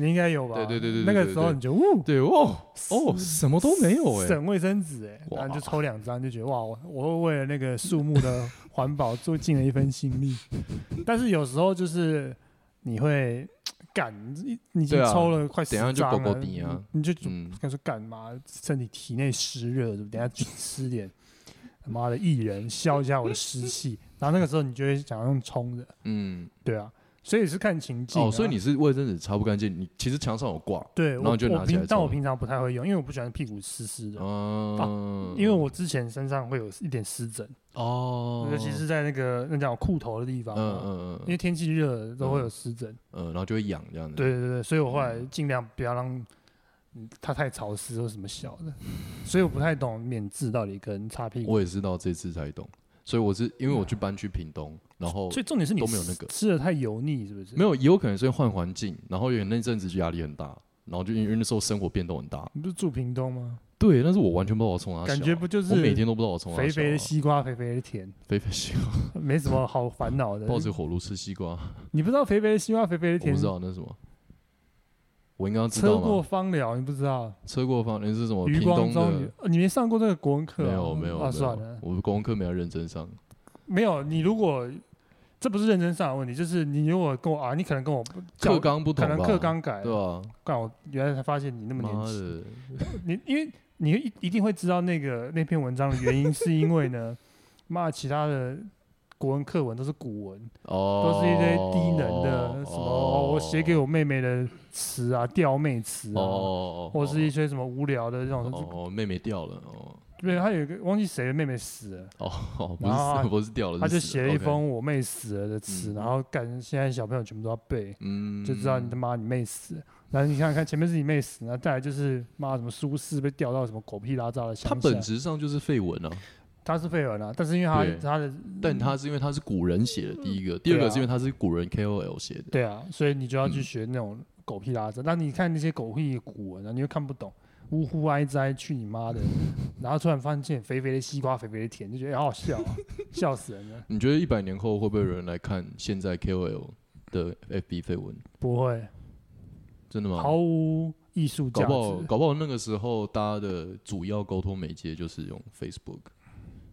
S2: 你应该有吧？
S1: 对对对对对
S2: 那个时候你就呜，
S1: 对哦哦，什么都没有哎，
S2: 省卫生纸哎，
S1: 哇
S2: 然后就抽两张，就觉得哇，我我会为了那个树木的环保做尽了一份心力。但是有时候就是你会干，你你已经抽了快十
S1: 等一下就
S2: 张了，
S1: 狗狗底啊
S2: 你你就
S1: 嗯，
S2: 该说干嘛？身体体内湿热？等下去吃点他妈的薏仁，消一下我的湿气。然后那个时候你就会想要用冲的，
S1: 嗯，
S2: 对啊，所以是看情境、啊。
S1: 哦，所以你是卫生纸擦不干净，你其实墙上有挂，
S2: 对，
S1: 然后就拿起来
S2: 平，但我平常不太会用，因为我不喜欢屁股湿湿的，
S1: 嗯，
S2: 因为我之前身上会有一点湿疹，
S1: 哦，
S2: 尤其是在那个那叫裤头的地方
S1: 嗯，嗯嗯，
S2: 因为天气热都会有湿疹。
S1: 嗯，然后就会痒这样子，
S2: 对对对，所以我后来尽量不要让嗯它太潮湿或什么小的，所以我不太懂免治到底跟擦屁股。
S1: 我也是到这次才懂，所以我是因为我去搬去屏东，然后
S2: 所以重点是你
S1: 都没有那个
S2: 吃的太油腻，是不是？
S1: 没有，也有可能是因为换环境，然后有那阵子就压力很大，然后就因为那时候生活变动很大，
S2: 你不是住屏东吗？
S1: 对，但是我完全不知道我从哪
S2: 感觉不就是
S1: 我每天都不知道我从哪
S2: 肥肥的西瓜，肥肥的甜，
S1: 肥肥西瓜，
S2: 没什么好烦恼的。
S1: 抱着火炉吃西瓜，
S2: 你不知道肥肥的西瓜，肥肥的甜？
S1: 我不知，道那是什么，我应该要知
S2: 车过？芳疗，你不知道？
S1: 车过芳，你是什么？
S2: 余光中，你没上过那个国文课啊？
S1: 没有没有
S2: 啊，算了，，
S1: 我国文课没有认真上，
S2: 没有。你如果这不是认真上的问题，就是你如果跟我啊，你可能跟我
S1: 课纲不同？
S2: 可能课纲改
S1: 对
S2: 了，
S1: 啊，
S2: 怪我原来才发现你那么年轻。
S1: 的，
S2: 你因为你一一定会知道那个那篇文章的原因，是因为呢，骂其他的国文课文都是古文，
S1: 哦，
S2: 都是一堆低能的什么、哦。我写给
S1: 我
S2: 我妹妹的词啊，吊妹词啊，
S1: 哦，
S2: 或是一些什么无聊的这种。
S1: 哦，妹妹掉了哦。
S2: 对，他有一个忘记谁的妹妹死了，
S1: 哦哦，不是不是掉了，
S2: 他就写了一封我妹死了的词，
S1: 嗯。
S2: 然后干现在小朋友全部都要背，
S1: 嗯，
S2: 就知道你他妈你妹死了。然后你想想看，前面是你妹死，然后再来就是妈什么苏轼被吊到什么狗屁拉渣的乡下，
S1: 它本质上就是废文啊，
S2: 他是废文啊，但是因为他
S1: 对
S2: 他的
S1: 但他是因为他是古人写的第一个，第二
S2: 对啊
S1: 个是因为他是古人 KOL 写的，
S2: 对啊，所以你就要去
S1: 嗯
S2: 学那种狗屁拉渣。但你看那些狗屁古文啊，你又看不懂，呜呼哀哉，去你妈的！然后突然发现肥肥的西瓜，肥肥的甜，就觉得好好笑啊，笑死人了。
S1: 你觉得一百年后会不会有人来看现在 KOL 的 FB 绯闻？
S2: 不会，
S1: 真的吗？
S2: 毫无艺术价
S1: 搞不好，
S2: 值。
S1: 搞不好那个时候大家的主要沟通媒介就是用 Facebook，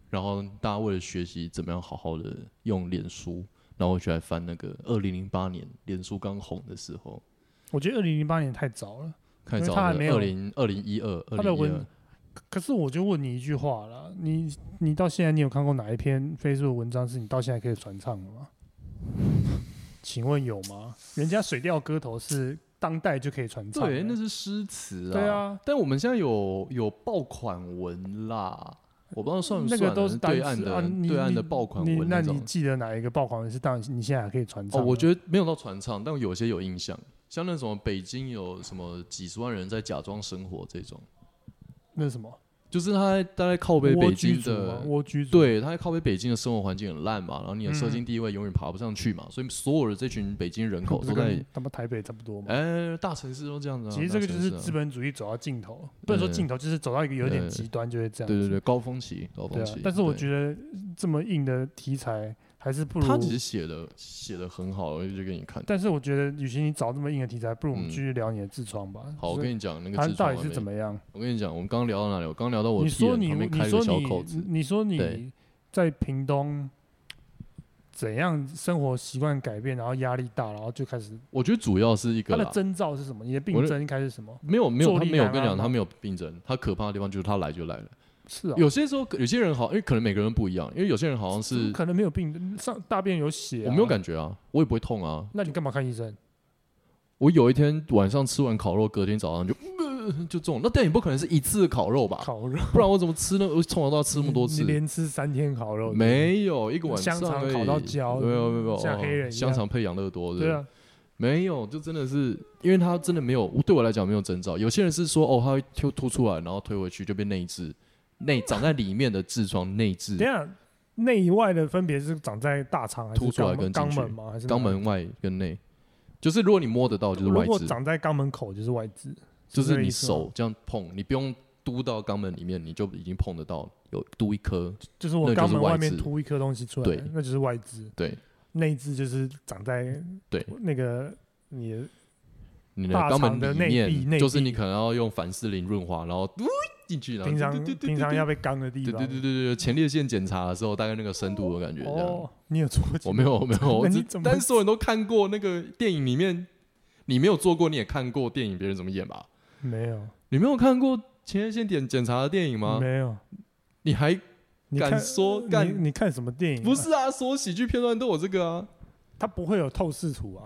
S1: 然后大家为了学习怎么样好好的用脸书，然后就来翻那个二零零八年脸书刚红的时候，
S2: 我觉得二零零八年太早了。
S1: 太
S2: 早了他还没有
S1: 二零二零一二二
S2: 他的文
S1: 零一，
S2: 可是我就问你一句话了，你你到现在你有看过哪一篇 Facebook 文章是你到现在可以传唱的吗？请问有吗？人家《水调歌头》是当代就可以传唱，
S1: 对，那是诗词啊。
S2: 对啊，
S1: 但我们现在有有爆款文啦，我不知道算不
S2: 那
S1: 算啊
S2: 个都是
S1: 对岸的、
S2: 啊
S1: 对岸的爆款
S2: 文那
S1: 文种
S2: 你记得哪一个爆款文是当你现在还可以传唱
S1: 哦，我觉得没有到传唱，但有些有印象，像那种北京有什么几十万人在假装生活这种，
S2: 那是什么？
S1: 就是他在他在靠北北京的。
S2: 蜗居族，
S1: 对，他在靠北北京的生活环境很烂嘛，然后你的社
S2: 嗯
S1: 经地位永远爬不上去嘛，所以所有的这群北京人口都在
S2: 跟他们台北差不多嘛？
S1: 哎、大城市都这样子啊。
S2: 其实这个就是资本主义走到尽头，不能说
S1: 嗯
S2: 尽头，就是走到一个有点
S1: 嗯
S2: 极端就会这样。
S1: 对对对，高峰期，高峰期。，
S2: 但是我觉得这么硬的题材还是不如。
S1: 他只是写的写的很好，我就给你看。
S2: 但是我觉得，与其你找这么硬的题材，不如我们
S1: 嗯
S2: 继续聊你的痔疮吧。
S1: 好，我跟你讲那个
S2: 痔疮到底是怎么样？
S1: 我跟你讲，我们刚刚聊到哪里？我刚刚聊到我
S2: 你说你，
S1: 旁边开了个
S2: 你说你
S1: 小口子，，
S2: 你说你
S1: 对
S2: 在屏东怎样生活习惯改变，然后压力大，然后就开始，
S1: 我觉得主要是一个啦，
S2: 它的征兆是什么？你的病症应该是什么？
S1: 没有没有他没有跟你讲，他没有病症，他可怕的地方就是他来就来了。
S2: 是啊，
S1: 有些时候有些人好，因为可能每个人不一样，因为有些人好像是
S2: 可能没有病，上大便有血、啊，
S1: 我没有感觉啊，我也不会痛啊。
S2: 那你干嘛看医生？
S1: 我有一天晚上吃完烤肉，隔天早上就、呃、就中了，那但也不可能是一次烤肉吧？
S2: 烤肉，
S1: 不然我怎么吃呢？我从小到大吃那么多次
S2: 你你，连吃三天烤肉，
S1: 没有一个晚上
S2: 香肠烤到焦
S1: 没有没有没有，哦
S2: 像黑人
S1: 香肠配养乐多，
S2: 对啊，
S1: 没有，就真的是，因为他真的没有，对我来讲没有征兆。有些人是说，哦，他会突突出来，然后推回去就变内痔，内长在里面的痔疮内痔，
S2: 等下内外的分别是长在大肠还是
S1: 凸出来跟
S2: 肛门吗？还是？
S1: 肛门外跟内，就是如果你摸得到就是外痔，
S2: 如果长在肛门口就是外痔，
S1: 就是你手这样碰，你不用嘟到肛门里面，你就已经碰得到有嘟一颗，
S2: 就是我肛门外面
S1: 痔
S2: 凸一颗东西出来
S1: 对，
S2: 那就是外痔。
S1: 对，
S2: 内痔就是长在
S1: 对
S2: 那个你的
S1: 你的
S2: 大
S1: 肛门
S2: 的内壁
S1: 面，
S2: 内
S1: 就是你可能要用凡士林润滑，然后嘟进去，然后
S2: 平常平常
S1: 对
S2: 要被刚的地
S1: 对
S2: 方。
S1: 对对对对，前列腺检查的时候，大概那个深度的感觉这样。
S2: 哦，你有做过？
S1: 我没有，我没有，但是所有人都看过那个电影里面，你没有做过，你也看过电影别人怎么演吧？
S2: 没有
S1: 你没有看过前列腺检检查的电影吗？
S2: 没有。
S1: 你还敢说干
S2: 你你看什么电影啊？
S1: 不是啊？所有喜剧片段都有这个啊。
S2: 它不会有透视图啊。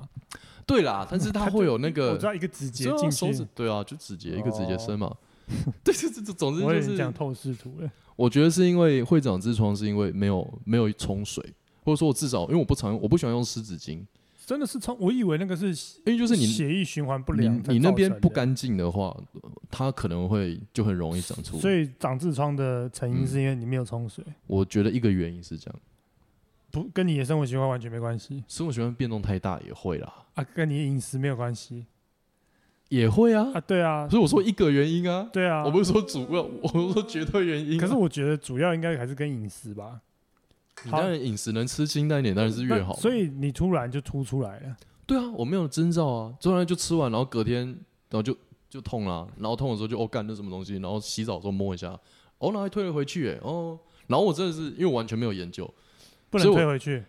S1: 对啦，但是它会有那个
S2: 我
S1: 个
S2: 知道一个指节进去。，
S1: 对啊，就指节一个指节伸嘛。对 对对，对总之就是
S2: 也讲透视图了。
S1: 我觉得是因为会长痔疮，是因为没有没有冲水，或者说我至少因为我不常用，我不喜欢用湿纸巾，
S2: 真的是冲我以为那个是
S1: 因为就是你
S2: 血液循环不良才
S1: 你那边不干净的话，它可能会就很容易长出。
S2: 所以长痔疮的成因
S1: 嗯。
S2: 是因为你没有冲水，
S1: 我觉得一个原因是这样，
S2: 不跟你的生活习惯完全没关系。
S1: 生活习惯变动太大也会啦，
S2: 啊，跟你的饮食没有关系
S1: 也会啊。
S2: 啊。对啊，
S1: 所以我说一个原因啊，
S2: 对啊，
S1: 我不是说主要，我是说绝对原因啊。
S2: 可是我觉得主要应该还是跟饮食吧，
S1: 你当然饮食能吃清淡一点，当然是越好。
S2: 所以你突然就凸出来了，
S1: 对啊，我没有征兆啊，突然就吃完，然后隔天，然后就就痛了，然后痛的时候就哦干那什么东西，然后洗澡的时候摸一下，哦，然后还退了回去，哎，哦，然后我真的是因为我完全没有研究，
S2: 不能退回去。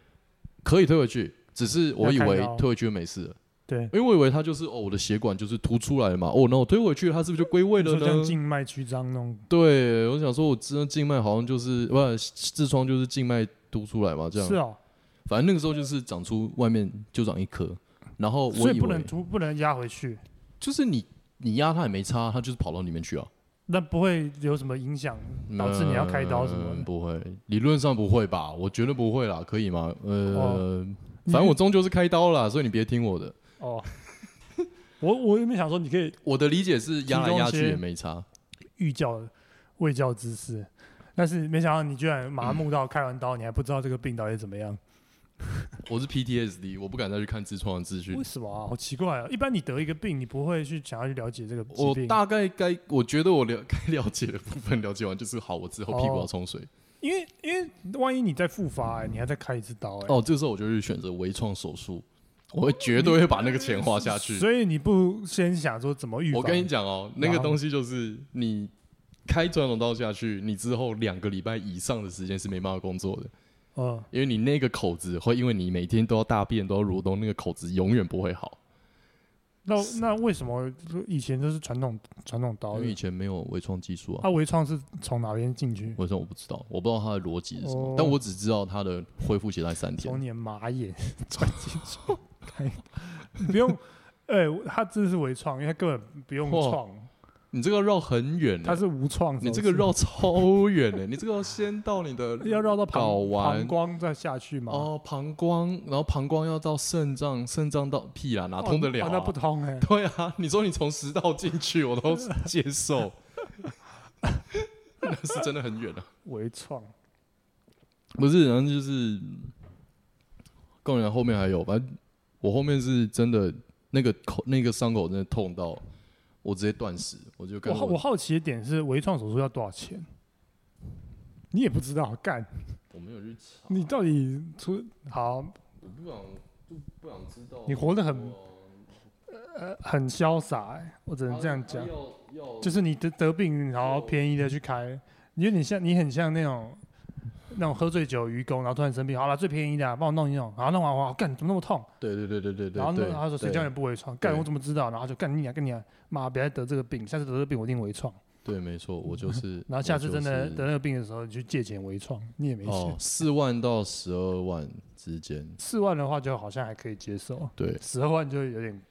S1: 可以退回去，只是我以为退回去就没事了，
S2: 对，
S1: 因为我以为它就是哦我的血管就是凸出来了嘛，哦，那我推回去它是不是就归位了呢？
S2: 静脉曲张那种，
S1: 对，我想说我知道静脉好像就是不痔疮就是静脉凸出来嘛，这样，
S2: 是哦，
S1: 反正那个时候就是长出外面就长一颗，然后我以为
S2: 所以不能凸不能压回去，
S1: 就是你你压它也没差，它就是跑到里面去啊。
S2: 那不会有什么影响，导致你要开刀什么的。
S1: 嗯不会，理论上不会吧？我觉得不会啦，可以吗？呃，
S2: 哦
S1: 反正我终究是开刀啦，所以你别听我的。
S2: 哦，我我原本想说你可以
S1: 我的理解是压来压去也没差。
S2: 预教未教知识，但是没想到你居然麻木到开完刀你还不知道这个病到底怎么样，
S1: 我是 PTSD，我不敢再去看痔疮的资讯
S2: 为。什么啊？好奇怪啊！一般你得一个病，你不会去想要去了解这个疾病，
S1: 我大概该，我觉得我了该了解的部分了解完，就是好，我之后屁股要冲水。
S2: 因为因为万一你再复发、欸，你还再开一次刀、欸，
S1: 哦，这时候我就去选择微创手术，我会绝对会把那个钱花下去。
S2: 所以你不先想说怎么预防？
S1: 我跟你讲哦，那个东西就是你开传统刀下去，你之后两个礼拜以上的时间是没办法工作的，
S2: 嗯，
S1: 因为你那个口子会因为你每天都要大便都要蠕动，那个口子永远不会好。
S2: 那那为什么以前都是传统传统刀
S1: 因为以？前没有微创技术啊，
S2: 它微创是从哪边进去？
S1: 微创我不知道，我不知道它的逻辑是什么，
S2: 哦
S1: 但我只知道它的恢复期待三天
S2: 从。你的马眼 钻进去开，不用，哎、它真的是微创，因为他根本不用
S1: 哇。
S2: 创，
S1: 你这个绕很远欸，
S2: 它是无创手术。
S1: 你这个绕超远的，你这个要先到你的
S2: 要绕到
S1: 睾
S2: 膀
S1: 丸。
S2: 膀胱再下去吗？
S1: 哦膀胱，然后膀胱要到肾脏，肾脏到屁啦，哪
S2: 哦，
S1: 通得了、啊？
S2: 哦那不通哎、
S1: 对啊，你说你从食道进去，我都接受，那是真的很远啊。
S2: 微创。
S1: 不是，然后就是，更然后面还有，反正我后面是真的那个口那个伤口真的痛到我直接断食，我就跟
S2: 我好我好奇的点是，微创手术要多少钱？你也不知道，干
S1: 我没有去查，
S2: 你到底出好
S1: 我不想就不想知道，
S2: 你活得很
S1: 哦
S2: 呃很潇洒、欸，我只能这样讲就是你得得病，然后便宜的去开，你有点像你很像那种那种喝醉酒愚公，然后突然生病，好了最便宜的啊帮我弄一弄，然后弄完哇干怎么那么痛？
S1: 对对对对对对，
S2: 然后他说谁叫你不微创？干我怎么知道？然后就干你啊干你啊，妈别再得这个病，下次得这个病我一定微创。
S1: 对，没错，我就是，
S2: 然后下次真的得那个病的时候，你去借钱微创，你也没
S1: 哦
S2: 钱。
S1: 四万到十二万之间，
S2: 四万的话就好像还可以接受，
S1: 对
S2: 十二万就有点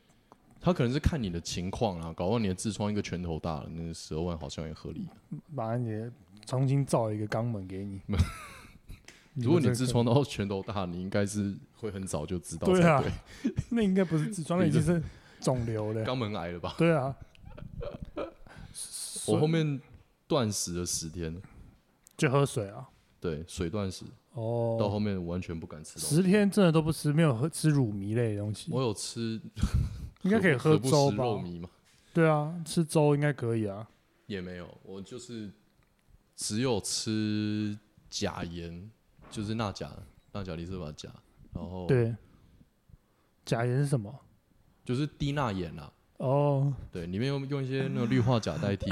S1: 他可能是看你的情况啦，搞到你的痔疮一个拳头大了，那个十二万好像也合理。
S2: 把你的重新造一个肛门给你。
S1: 如果你
S2: 这个
S1: 痔疮到拳头大，你应该是会很早就知道
S2: 对啊，那应该不是痔疮，那已经是肿瘤了。
S1: 肛门癌了吧？
S2: 对啊，
S1: 我后面断食了十天，
S2: 就喝水啊。
S1: 对，水断食，哦到
S2: 哦，
S1: 后面完全不敢吃东西。
S2: 十天真的都不吃，没有喝吃乳糜类的东西，
S1: 我有吃，
S2: 应该可以喝粥吧？
S1: 肉糜嘛，
S2: 对啊，吃粥应该可以啊。
S1: 也没有，我就是只有吃钾盐，就是钠钾，钠钾离子把钾，然后
S2: 对，钾盐是什么？
S1: 就是低钠盐啊，
S2: 哦，
S1: 对，里面用用一些那个氯化钾代替。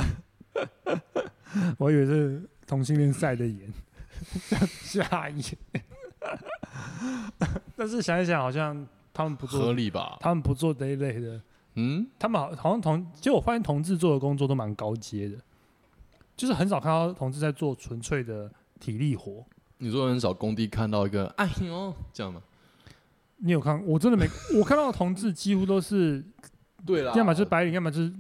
S2: 我以为是同性恋晒的盐，下盐。但是想一想，好像他们不做
S1: 合
S2: 做，
S1: 理吧？
S2: 他们不做这一类的，
S1: 嗯，
S2: 他们好好像同，其实我发现同志做的工作都蛮高阶的，就是很少看到同志在做纯粹的体力活。
S1: 你说很少工地看到一个哎呦这样吗？
S2: 你有看？我真的没，我看到的同志几乎都是，
S1: 对啦，
S2: 要么就是白领，要么就是，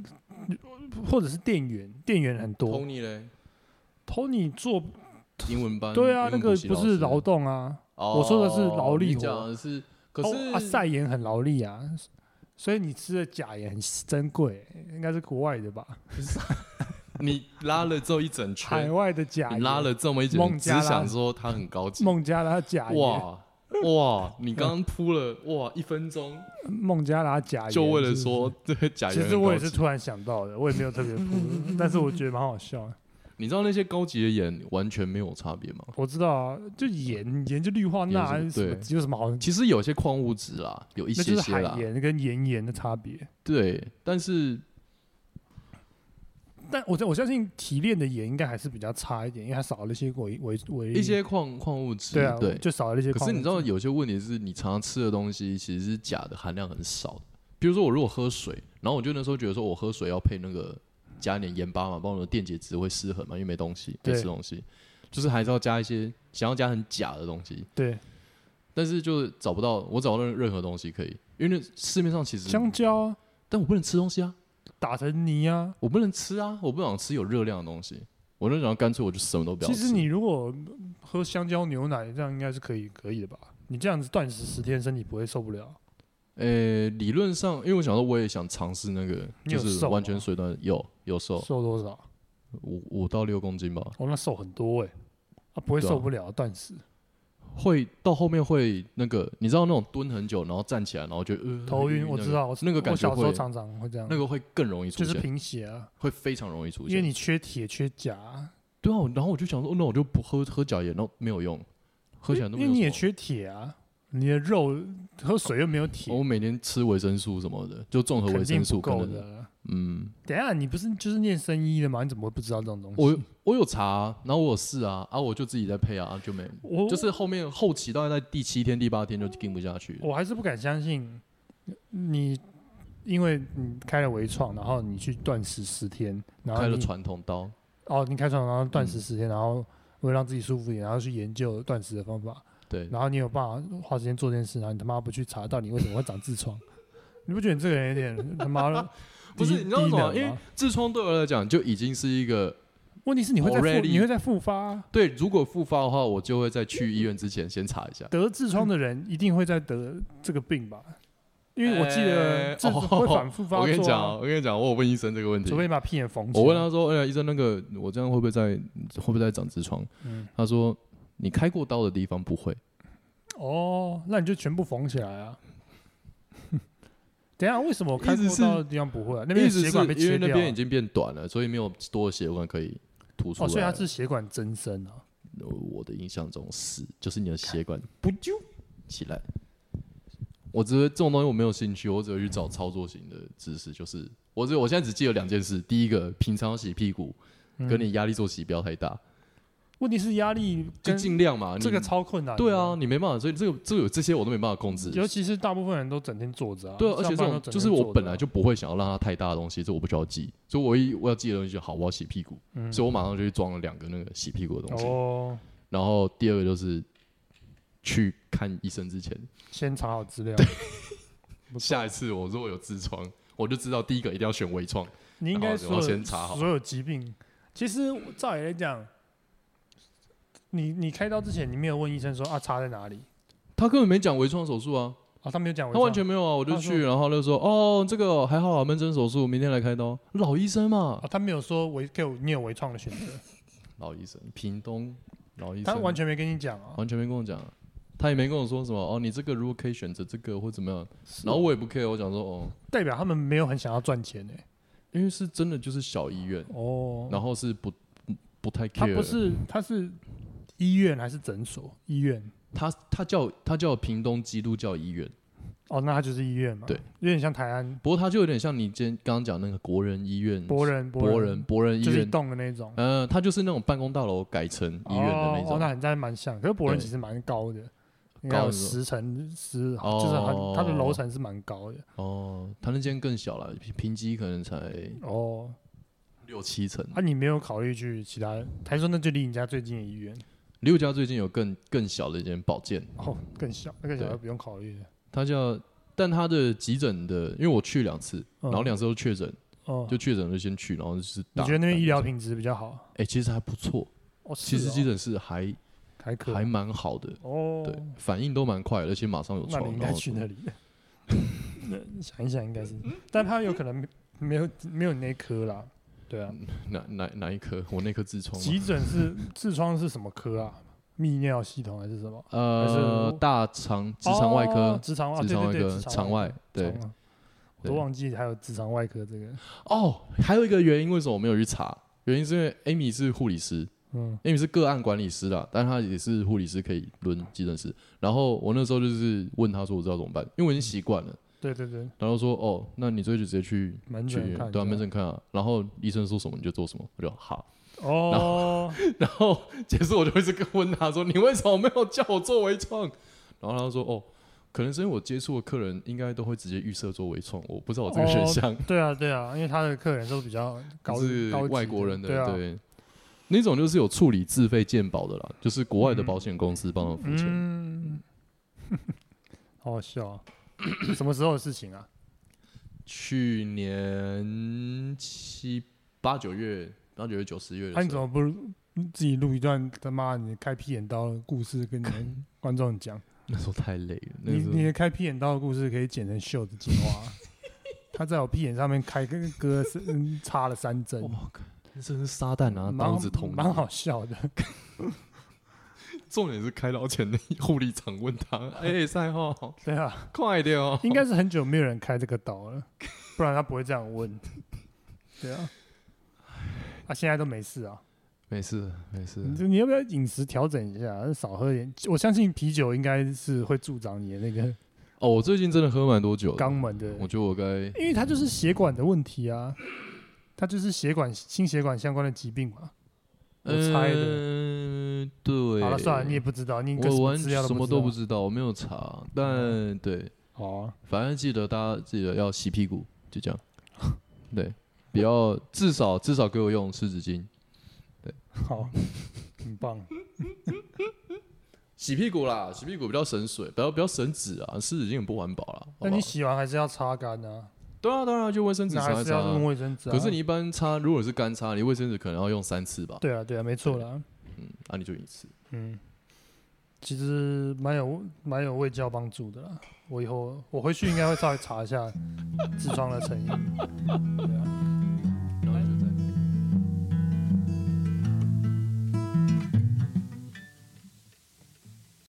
S2: 或者是店员，店员很多。
S1: Tony 嘞
S2: ，Tony 做
S1: 英文班，
S2: 对啊，那个不是劳动啊，
S1: 哦
S2: 我说的是劳力活
S1: 讲的是，可
S2: 哦
S1: 是
S2: 啊晒盐很劳力啊，所以你吃的假盐很珍贵，应该是国外的吧？
S1: 你拉了之后一整
S2: 海
S1: 圈，
S2: 外的假盐，
S1: 你拉了这么一整圈，只想说它很高级。
S2: 孟加拉假盐，
S1: 哇哇！你刚刚铺了哇一分钟，
S2: 孟加拉假盐，
S1: 就为了说对假
S2: 其
S1: 盐很高级。
S2: 实我也是突然想到的，我也没有特别铺，但是我觉得蛮好笑的。
S1: 你知道那些高级的盐完全没有差别吗？
S2: 我知道啊，就盐盐就氯化钠，
S1: 还是
S2: 什么
S1: 对
S2: 有什么好？
S1: 其实有些矿物质啦，有一
S2: 些就是海盐跟盐盐的差别。
S1: 对，但是
S2: 但我我相信提炼的盐应该还是比较差一点，因为它少了一些维维维
S1: 一些矿矿物质，
S2: 对啊，
S1: 对。
S2: 就少了一些物。
S1: 可是你知道有些问题是你常常吃的东西其实是钾的含量很少的。比如说我如果喝水，然后我就那时候觉得说我喝水要配那个加一点盐巴嘛，不然我的电解质会失衡嘛，因为没东西，没
S2: 对
S1: 吃东西，就是还是要加一些想要加很钾的东西，
S2: 对
S1: 但是就是找不到，我找不到任何东西可以，因为那市面上其实，
S2: 香蕉啊
S1: 但我不能吃东西啊，
S2: 打成泥啊。
S1: 我不能吃啊，我不想吃有热量的东西，我就想干脆我就什么都不要吃。
S2: 其实你如果喝香蕉牛奶，这样应该是可以可以的吧？你这样子断食十天，身体不会受不了。
S1: 呃、理论上，因为我想说我也想尝试那个，就是完全水断，有有瘦
S2: 瘦多少？
S1: 五五到六公斤吧。
S2: 哦，那瘦很多哎、啊，不会受不了断食，
S1: 会到后面会那个，你知道那种蹲很久，然后站起来，然后就呃
S2: 头晕。
S1: 那个
S2: 我知道，我
S1: 那个感觉会
S2: 我小时候常常会这样，
S1: 那个会更容易出现，
S2: 就是贫血啊，
S1: 会非常容易出现。
S2: 因为你缺铁缺钾啊，
S1: 对啊，然后我就想说，哦那我就不喝喝钾盐，然后没有用，喝起来都没有什么。
S2: 因为你也缺铁啊，你的肉喝水又没有铁，
S1: 我每天吃维生素什么的，就综合维生素
S2: 够的。
S1: 嗯，
S2: 等一下，你不是就是念生医的吗？你怎么会不知道这种东西？
S1: 我我有查啊，然后我有试啊，啊，我就自己在配啊，就没，
S2: 我
S1: 就是后面后期大概在第七天、第八天就跟不下去。
S2: 我还是不敢相信你，因为你开了微创，然后你去断食十天，然后
S1: 开了传统刀，
S2: 哦，你开传统刀断食
S1: 嗯
S2: 十天，然后为了让自己舒服一点，然后去研究断食的方法，
S1: 对，
S2: 然后你有办法花时间做这件事，然后你他妈不去查 到底为什么会长痔疮，你不觉得你这个人有点他妈的
S1: 不是你知道为什么？因为痔疮对我来讲就已经是一个
S2: 问题是你会
S1: 在
S2: 你会再复发啊、
S1: 对，如果复发的话，我就会在去医院之前先查一下。
S2: 得痔疮的人一定会在得这个病吧？因为我记得
S1: 呃
S2: 痔疮会反复发
S1: 我跟你讲，我跟你讲，我有问医生这个问题
S2: 除。非你把屁眼缝起来。
S1: 我问他说：“哎呀，医生，那个我这样会不会在会不会在长痔疮？”
S2: 嗯，
S1: 他说：“你开过刀的地方不会。
S2: 哦，那你就全部缝起来啊。等一下，为什么我开过刀的地方不会、啊？那边血管被
S1: 因为
S2: 切掉啊
S1: 那边已经变短了，所以没有多的血管可以突出
S2: 哦，
S1: 来。
S2: 所以它是血管增生啊。
S1: 我的印象中是，就是你的血管不就起来。我觉得这种东西我没有兴趣，我只会去找操作型的知识。就是我只我现在只记得两件事：第一个，平常洗屁股，
S2: 嗯
S1: 跟你压力作息不要太大，
S2: 问题是压力
S1: 就
S2: 跟
S1: 尽量嘛。你
S2: 这个超困难。
S1: 对啊，，你没办法，所以这个这个有这些我都没办法控制。
S2: 尤其是大部分人都整天坐着啊。
S1: 对啊，而且这种就是我本来就不会想要让它太大的东西，这我不需要记。所以我一我要记的东西就好，我要洗屁股，
S2: 嗯
S1: 所以我马上就去装了两个那个洗屁股的东西。
S2: 哦，
S1: 然后第二个就是去看医生之前，
S2: 先查好资料。
S1: 下一次我如果有痔疮，我就知道第一个一定要选微创。
S2: 你应该
S1: 然后我要
S2: 所有
S1: 先查好
S2: 所有疾病，其实照理来讲，你你开刀之前，你没有问医生说啊插在哪里
S1: 他根本没讲微创手术啊，
S2: 啊？他没有讲微
S1: 他
S2: 创，
S1: 完全没有啊，我就
S2: 他说
S1: 去，然后他就说哦这个还好啊，门诊手术，明天来开刀。老医生嘛
S2: 啊，，他没有说微给我你有微创的选择，
S1: 老医生，屏东老医生，
S2: 他完全没跟你讲啊。
S1: 完全没跟我讲啊，他也没跟我说什么哦，你这个如果可以选择这个或怎么样，然后我也不 care，我讲说哦，
S2: 代表他们没有很想要赚钱呢、
S1: 因为是真的就是小医院，
S2: 哦，
S1: 然后是不不不太 care，
S2: 他不是他是医院还是诊所？医院。
S1: 他他叫他叫屏东基督教医院，
S2: 哦，那它就是医院嘛，
S1: 对，
S2: 有点像台安。
S1: 不过它就有点像你今天刚刚讲那个国人医院，
S2: 博人
S1: 博人博人医
S2: 就是一
S1: 院，
S2: 栋的那种。
S1: 嗯、它就是那种办公大楼改成医院的那
S2: 哦，
S1: 种。
S2: 哦那很在蛮像，可是博人其实蛮高的，
S1: 高
S2: 十层十，
S1: 哦。
S2: 就是很它的楼层是蛮高的。
S1: 哦，它那间更小了，平平基可能才
S2: 哦，
S1: 六七层。
S2: 啊，你没有考虑去其他？他说那就离你家最近的医院，
S1: 六家最近有更更小的一间保健，
S2: 哦，更小，那个小
S1: 对
S2: 就不用考虑了。
S1: 它叫，但它的急诊的，因为我去两次，
S2: 嗯
S1: 然后两次都确诊，
S2: 哦，
S1: 就确诊就先去，然后就是打。
S2: 你觉得那边医疗品质比较好？
S1: 哎、其实还不错，
S2: 哦，
S1: 其实
S2: 哦
S1: 急诊室还
S2: 还可
S1: 还蛮好的，
S2: 哦，
S1: 对，反应都蛮快的，而且马上有床。
S2: 那你应该
S1: 然后
S2: 去那里。那想一想，应该是，但他有可能没没有没有你那科啦。对啊，
S1: 哪哪哪一科？我那颗痔疮。
S2: 急诊是痔疮是什么科啊？泌尿系统还是什么？
S1: 呃，大肠直肠外科
S2: 哦，直肠
S1: 直肠外科，肠外对。
S2: 我都忘记还有直肠外科这个。
S1: 哦，还有一个原因，为什么我没有去查？原因是因为 Amy 是护理师
S2: 嗯
S1: ，，Amy 是个案管理师啦，但她也是护理师，可以轮急诊室。然后我那时候就是问她说，我知道怎么办，因为我已经习惯了。
S2: 对对对，
S1: 然后说，哦，那你这就直接去去
S2: 门诊看
S1: 对啊，门诊看啊。然后医生说什么你就做什么，我就好。
S2: 哦，
S1: 然后 结束我就一直跟问他说，你为什么没有叫我做微创？然后他说，哦，可能是因为我接触的客人应该都会直接预设做微创，我不知道我这个选项。
S2: 对啊对啊，因为他的客人都比较高
S1: 是外国人的，
S2: 对啊，
S1: 对，那种就是有处理自费健保的啦，就是国外的保险公司帮我付钱。
S2: 嗯，好好笑啊！什么时候的事情啊？
S1: 去年七八九月，八九月九十月
S2: 那、你怎么不自己录一段他妈你开屁眼刀的故事跟你们 观众讲？
S1: 那时候太累了，那
S2: 你你的开屁眼刀的故事可以剪成秀的精华。他在我屁眼上面开跟割是嗯插了三针，
S1: 哇，靠那真是撒旦
S2: 啊
S1: 刀子捅你
S2: 蛮好笑的。
S1: 重点是开刀前的护理长问他：“ 哎、赛后，
S2: 对啊，
S1: 快一点哦！”
S2: 应该是很久没有人开这个刀了，不然他不会这样问。对啊，啊，现在都没事啊。
S1: 没事没事，
S2: 你你要不要饮食调整一下，少喝点？我相信啤酒应该是会助长你的那个
S1: 哦，我最近真的喝蛮多酒的
S2: 肛，门的，
S1: 我觉得我该
S2: 因为它就是血管的问题啊，它就是血管心血管相关的疾病嘛。我猜的。
S1: 嗯，对。
S2: 好了，算了，你也不知道，你个
S1: 我完
S2: 资料
S1: 什么都不
S2: 知
S1: 知道，我没有查，但对，
S2: 道。好啊，
S1: 反正记得大家记得要洗屁股，就这样。对，不要至少至少给我用湿纸巾
S2: 好，很棒。
S1: 洗屁股啦，洗屁股比较省水，不要不要省纸啊，湿纸巾很不环保啦。
S2: 那你洗完还是要擦干啊，
S1: 对啊，当然就卫生纸擦一擦啊。
S2: 还是要用卫生纸啊。
S1: 可是你一般擦，如果是干擦，你卫生纸可能要用三次吧？
S2: 对啊，对啊，没错啦。
S1: 嗯，那、你就一次。
S2: 嗯，其实蛮有蛮有外交帮助的啦。我以后我回去应该会稍微查一下痔疮的成因。对。